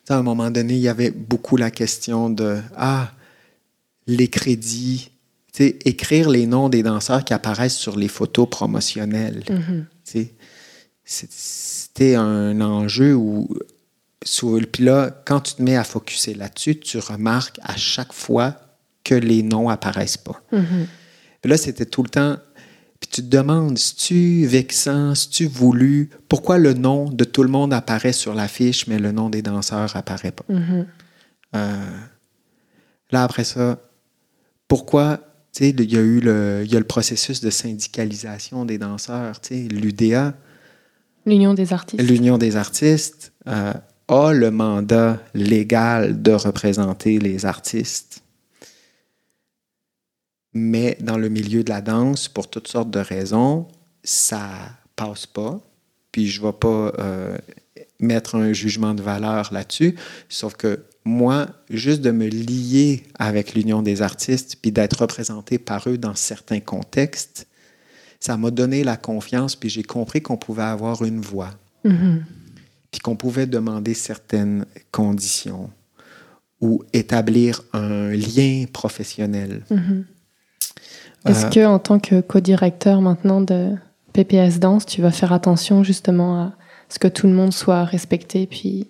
à un moment donné, il y avait beaucoup la question de ah les crédits, écrire les noms des danseurs qui apparaissent sur les photos promotionnelles. Mhm. C'était un enjeu où, puis là, quand tu te mets à focuser là-dessus, tu remarques à chaque fois que les noms apparaissent pas. Mhm. Là, c'était tout le temps. Puis tu te demandes, si-tu vexant, si-tu voulu, pourquoi le nom de tout le monde apparaît sur l'affiche, mais le nom des danseurs apparaît pas? Mhm. Euh, là, après ça, pourquoi, tu sais, il y a eu le, il y a le processus de syndicalisation des danseurs, tu sais, l'UDA, L'Union des artistes. l'Union des artistes, euh, a le mandat légal de représenter les artistes. Mais dans le milieu de la danse, pour toutes sortes de raisons, ça passe pas. Puis je ne vais pas euh, mettre un jugement de valeur là-dessus. Sauf que moi, juste de me lier avec l'Union des artistes, puis d'être représenté par eux dans certains contextes, ça m'a donné la confiance, puis j'ai compris qu'on pouvait avoir une voix, Mhm. puis qu'on pouvait demander certaines conditions ou établir un lien professionnel. Mhm. Est-ce Euh, que, en tant que co-directeur maintenant de PPS Danse, tu vas faire attention justement à ce que tout le monde soit respecté puis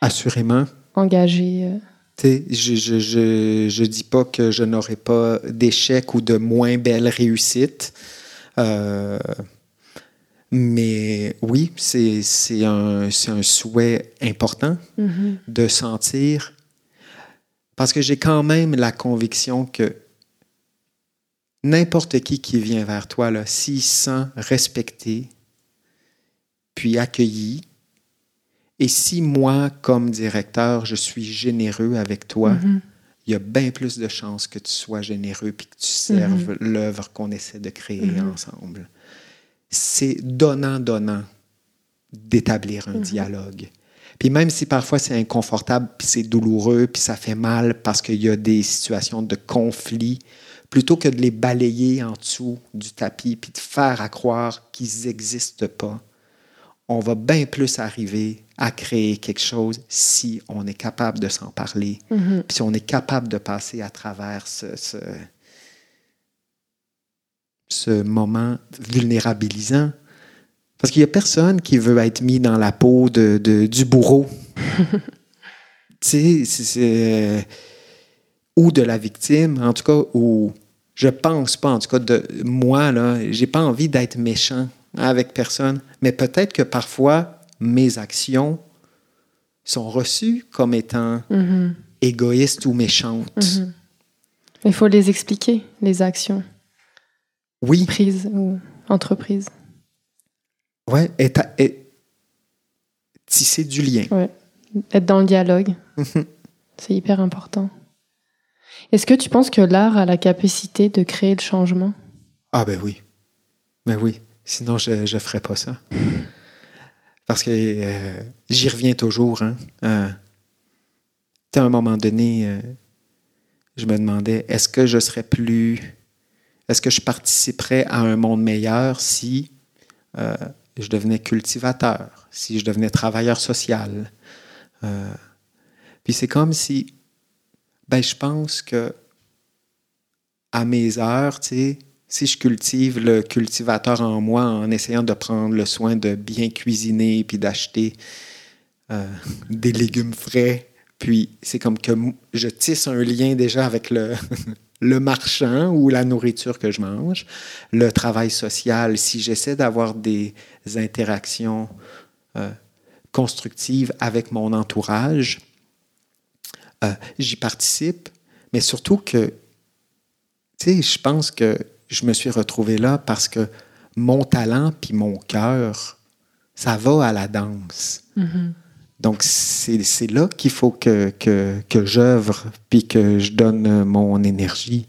Assurément, engagé euh, Tu sais, je, je, je, je dis pas que je n'aurai pas d'échecs ou de moins belles réussites. Euh, mais oui, c'est un, un souhait important mhm. de sentir, parce que j'ai quand même la conviction que n'importe qui qui vient vers toi, s'il se sent respecté, puis accueilli, et si moi, comme directeur, je suis généreux avec toi, Mhm. il y a bien plus de chances que tu sois généreux puis que tu serves l'œuvre qu'on essaie de créer Mhm. ensemble. C'est donnant-donnant d'établir un dialogue. Puis même si parfois c'est inconfortable, puis c'est douloureux, puis ça fait mal parce qu'il y a des situations de conflit, plutôt que de les balayer en dessous du tapis puis de faire à croire qu'ils n'existent pas, on va bien plus arriver à créer quelque chose si on est capable de s'en parler, Mhm. puis si on est capable de passer à travers ce, ce, ce moment vulnérabilisant. Parce qu'il n'y a personne qui veut être mis dans la peau de, de- du bourreau. tu sais, c'est- ou de la victime, en tout cas, ou je pense pas, en tout cas, de moi, là, j'ai pas envie d'être méchant avec personne, mais peut-être que parfois, mes actions sont reçues comme étant Mhm. égoïstes ou méchantes. Mhm. Il faut les expliquer, les actions Oui, prises ou entreprises. ouais, et, et tisser du lien. Ouais. Être dans le dialogue, Mhm. c'est hyper important. Est-ce que tu penses que l'art a la capacité de créer le changement? Ah ben oui. Ben oui. Sinon, je ne ferais pas ça. Parce que euh, j'y reviens toujours. Hein. Euh, à un moment donné, euh, je me demandais, est-ce que je serais plus... Est-ce que je participerais à un monde meilleur si je devenais cultivateur, si je devenais travailleur social? Puis c'est comme si... Ben, je pense que à mes heures, tu sais, si je cultive le cultivateur en moi en essayant de prendre le soin de bien cuisiner puis d'acheter euh, des légumes frais, puis c'est comme que je tisse un lien déjà avec le, le marchand ou la nourriture que je mange, le travail social, si j'essaie d'avoir des interactions euh, constructives avec mon entourage, euh, j'y participe, mais surtout que tu sais, je pense que je me suis retrouvé là parce que mon talent puis mon cœur, ça va à la danse. Donc, c'est là qu'il faut que, que, que j'œuvre puis que je donne mon énergie.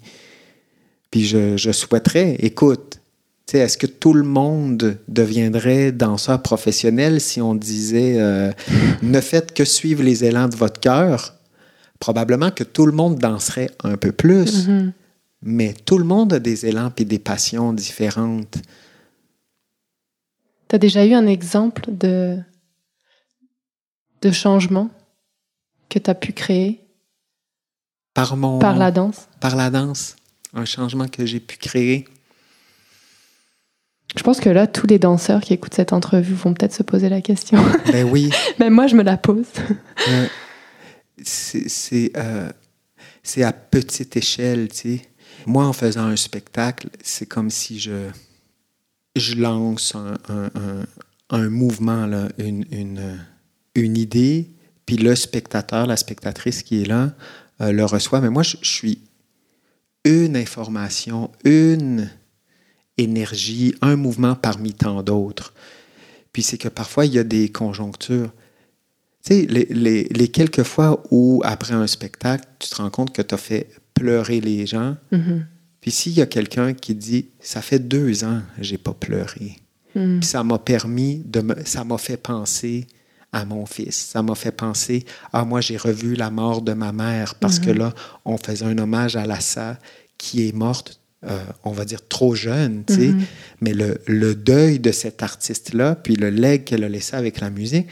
Puis je, je souhaiterais, écoute, tu sais, est-ce que tout le monde deviendrait danseur professionnel si on disait euh, ne faites que suivre les élans de votre cœur? Probablement que tout le monde danserait un peu plus. Mhm. Mais tout le monde a des élans et des passions différentes. Tu as déjà eu un exemple de, de changement que tu as pu créer Par mon par la danse? par la danse, un changement que j'ai pu créer. Je pense que là, tous les danseurs qui écoutent cette entrevue vont peut-être se poser la question. ben oui, Mais moi, je me la pose. euh, c'est euh, à petite échelle, tu sais. Moi, en faisant un spectacle, c'est comme si je, je lance un, un- un- mouvement, là, une, une, une idée, puis le spectateur, la spectatrice qui est là, euh, le reçoit. Mais moi, je suis une information, une énergie, un mouvement parmi tant d'autres. Puis c'est que parfois, il y a des conjonctures. Tu sais, les, les- les quelques fois où, après un spectacle, tu te rends compte que tu as fait pleurer les gens, Mhm. puis s'il y a quelqu'un qui dit Ça fait deux ans que j'ai pas pleuré, Mhm. puis ça m'a permis de me, ça m'a fait penser à mon fils, ça m'a fait penser Ah, moi j'ai revu la mort de ma mère parce que là, on faisait un hommage à Lassa qui est morte euh, on va dire, trop jeune, tu sais. Mhm. Mais le, le deuil de cet artiste-là, puis le leg qu'elle a laissé avec la musique,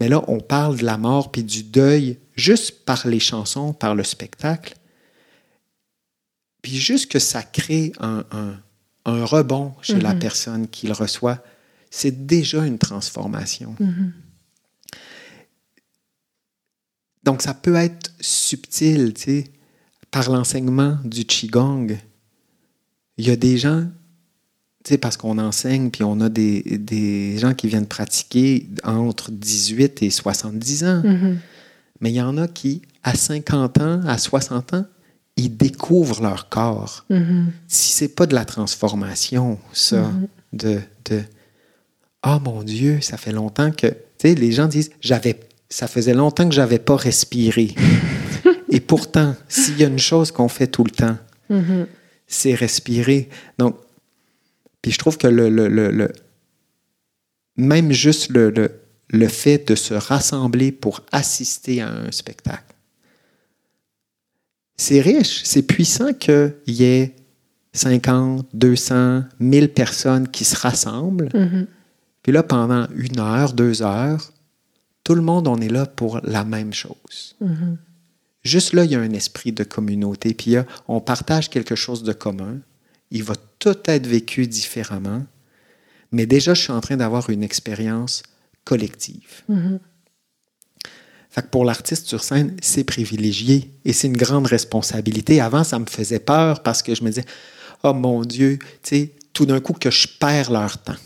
mais là, on parle de la mort puis du deuil juste par les chansons, par le spectacle. Puis juste que ça crée un, un- un rebond chez la Mhm. personne qui le reçoit, c'est déjà une transformation. Mhm. Donc, ça peut être subtil, tu sais, par l'enseignement du Qigong. Il y a des gens, parce qu'on enseigne, puis on a des, des gens qui viennent pratiquer entre 18 et 70 ans. Mhm. Mais il y en a qui, à 50 ans, à 60 ans, ils découvrent leur corps. Mhm. Si c'est pas de la transformation, ça, Mhm. de, de Ah mon Dieu, ça fait longtemps que. Tu sais, les gens disent j'avais ça faisait longtemps que j'avais pas respiré. Et pourtant, s'il y a une chose qu'on fait tout le temps, Mhm. c'est respirer. Donc, puis je trouve que le, le- le- le- même juste le, le- le fait de se rassembler pour assister à un spectacle, c'est riche, c'est puissant qu'il y ait 50, 200, 1000 personnes qui se rassemblent. Mhm. Puis là, pendant une heure, deux heures, tout le monde, on est là pour la même chose. Mhm. Juste là, il y a un esprit de communauté, puis a- on partage quelque chose de commun. Il va tout être vécu différemment, mais déjà, je suis en train d'avoir une expérience collective. Mhm. Fait que pour l'artiste sur scène, c'est privilégié et c'est une grande responsabilité. Avant, ça me faisait peur parce que je me disais, oh mon Dieu, tu sais, tout d'un coup que je perds leur temps,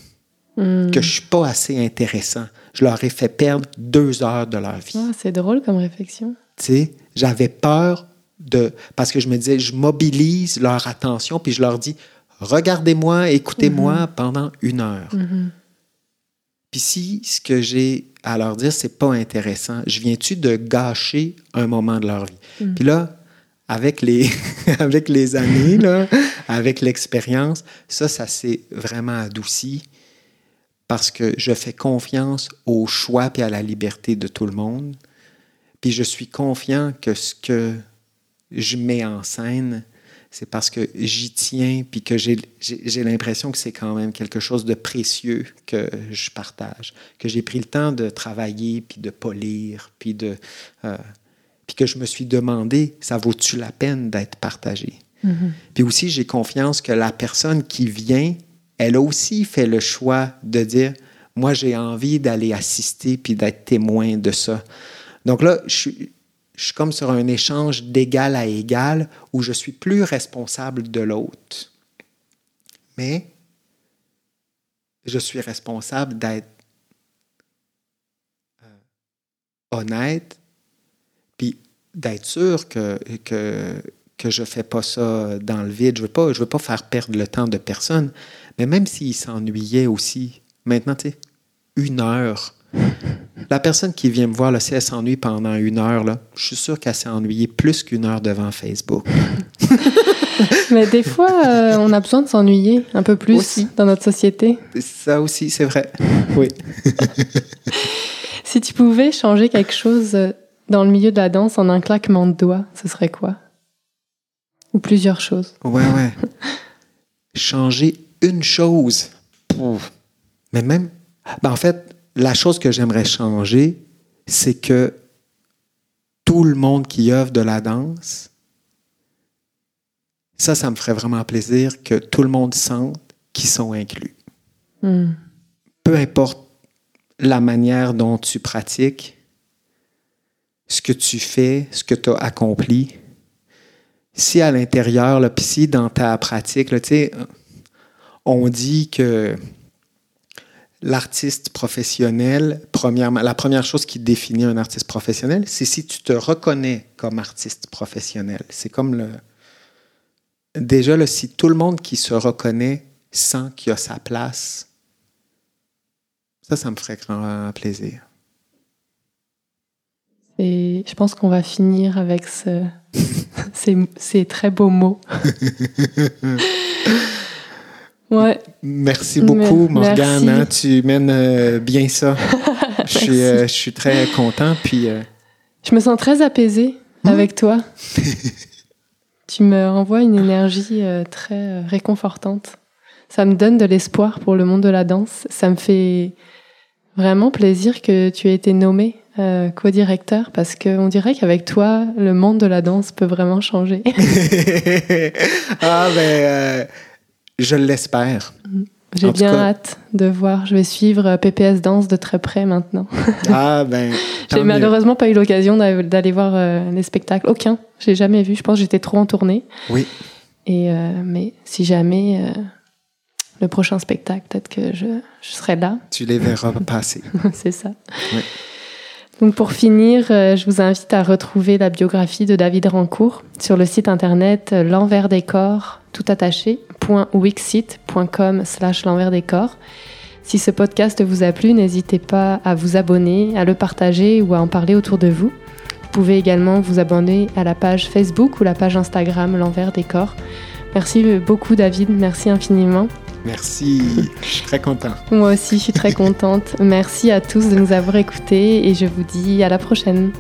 Mhm. que je suis pas assez intéressant. Je leur ai fait perdre deux heures de leur vie. Ah, c'est drôle comme réflexion. Tu sais, j'avais peur de. Parce que je me disais, je mobilise leur attention, puis je leur dis, regardez-moi, écoutez-moi pendant une heure. Mhm. Puis si ce que j'ai à leur dire, c'est pas intéressant, je viens-tu de gâcher un moment de leur vie? Mm. Puis là, avec les, avec les années, là, avec l'expérience, ça, ça s'est vraiment adouci parce que je fais confiance au choix et à la liberté de tout le monde. Puis je suis confiant que ce que je mets en scène, c'est parce que j'y tiens, puis que j'ai l'impression que c'est quand même quelque chose de précieux que je partage, que j'ai pris le temps de travailler, puis de polir, puis de... euh, puis que je me suis demandé, ça vaut-tu la peine d'être partagé? Mhm. Puis aussi, j'ai confiance que la personne qui vient, elle a aussi fait le choix de dire, moi, j'ai envie d'aller assister puis d'être témoin de ça. Donc là, je suis, je suis comme sur un échange d'égal à égal où je suis plus responsable de l'autre. Mais je suis responsable d'être euh, honnête puis d'être sûr que, que, je ne fais pas ça dans le vide. Je ne veux, pas- veux pas faire perdre le temps de personne. Mais même s'il s'ennuyait aussi, maintenant, tu sais, une heure. La personne qui vient me voir, là, si elle s'ennuie pendant une heure, là, je suis sûr qu'elle s'est ennuyée plus qu'une heure devant Facebook. Mais des fois, euh, on a besoin de s'ennuyer un peu plus Aussi. dans notre société. Ça aussi, c'est vrai. Oui. Si tu pouvais changer quelque chose euh, dans le milieu de la danse en un claquement de doigts, ce serait quoi? Ou plusieurs choses. Ouais, ouais. Changer une chose. Pouf. Mais même. Ben, en fait, la chose que j'aimerais changer, c'est que tout le monde qui œuvre de la danse, ça, ça me ferait vraiment plaisir que tout le monde sente qu'ils sont inclus. Hmm. Peu importe la manière dont tu pratiques, ce que tu fais, ce que tu as accompli, si à l'intérieur, puis si dans ta pratique, là, tu sais, on dit que l'artiste professionnel, premièrement, la première chose qui définit un artiste professionnel, c'est si tu te reconnais comme artiste professionnel. C'est comme le... Déjà, là, si tout le monde qui se reconnaît sent qu'il a sa place, ça, ça me ferait grand plaisir. Et je pense qu'on va finir avec ce- ces, ces très beaux mots. ouais, Merci beaucoup, Morgane. hein, tu mènes euh, bien ça. je, suis, euh, je suis très content. Puis, euh, je me sens très apaisée Hmm? avec toi. Tu me renvoies une énergie très réconfortante. Ça me donne de l'espoir pour le monde de la danse. Ça me fait vraiment plaisir que tu aies été nommé euh, co-directeur parce qu'on dirait qu'avec toi, le monde de la danse peut vraiment changer. ah, ben, je l'espère. J'ai bien hâte de voir. Je vais suivre euh, PPS Danse de très près maintenant. ah, ben. J'ai malheureusement pas eu l'occasion d'aller voir les spectacles. Aucun. J'ai jamais vu. Je pense que j'étais trop en tournée. Oui. Et, mais si jamais le prochain spectacle, peut-être que je, je, serai là. Tu les verras passer. C'est ça. Donc pour finir, euh, je vous invite à retrouver la biographie de David Rancourt sur le site internet euh, l'envers des corps tout attaché .wixit.com slash l'envers des corps. Si ce podcast vous a plu, n'hésitez pas à vous abonner, à le partager ou à en parler autour de vous. Vous pouvez également vous abonner à la page Facebook ou la page Instagram l'envers des corps. Merci beaucoup David, merci infiniment. Merci, je suis très content. Moi aussi, je suis très contente. Merci à tous de nous avoir écoutés et je vous dis à la prochaine.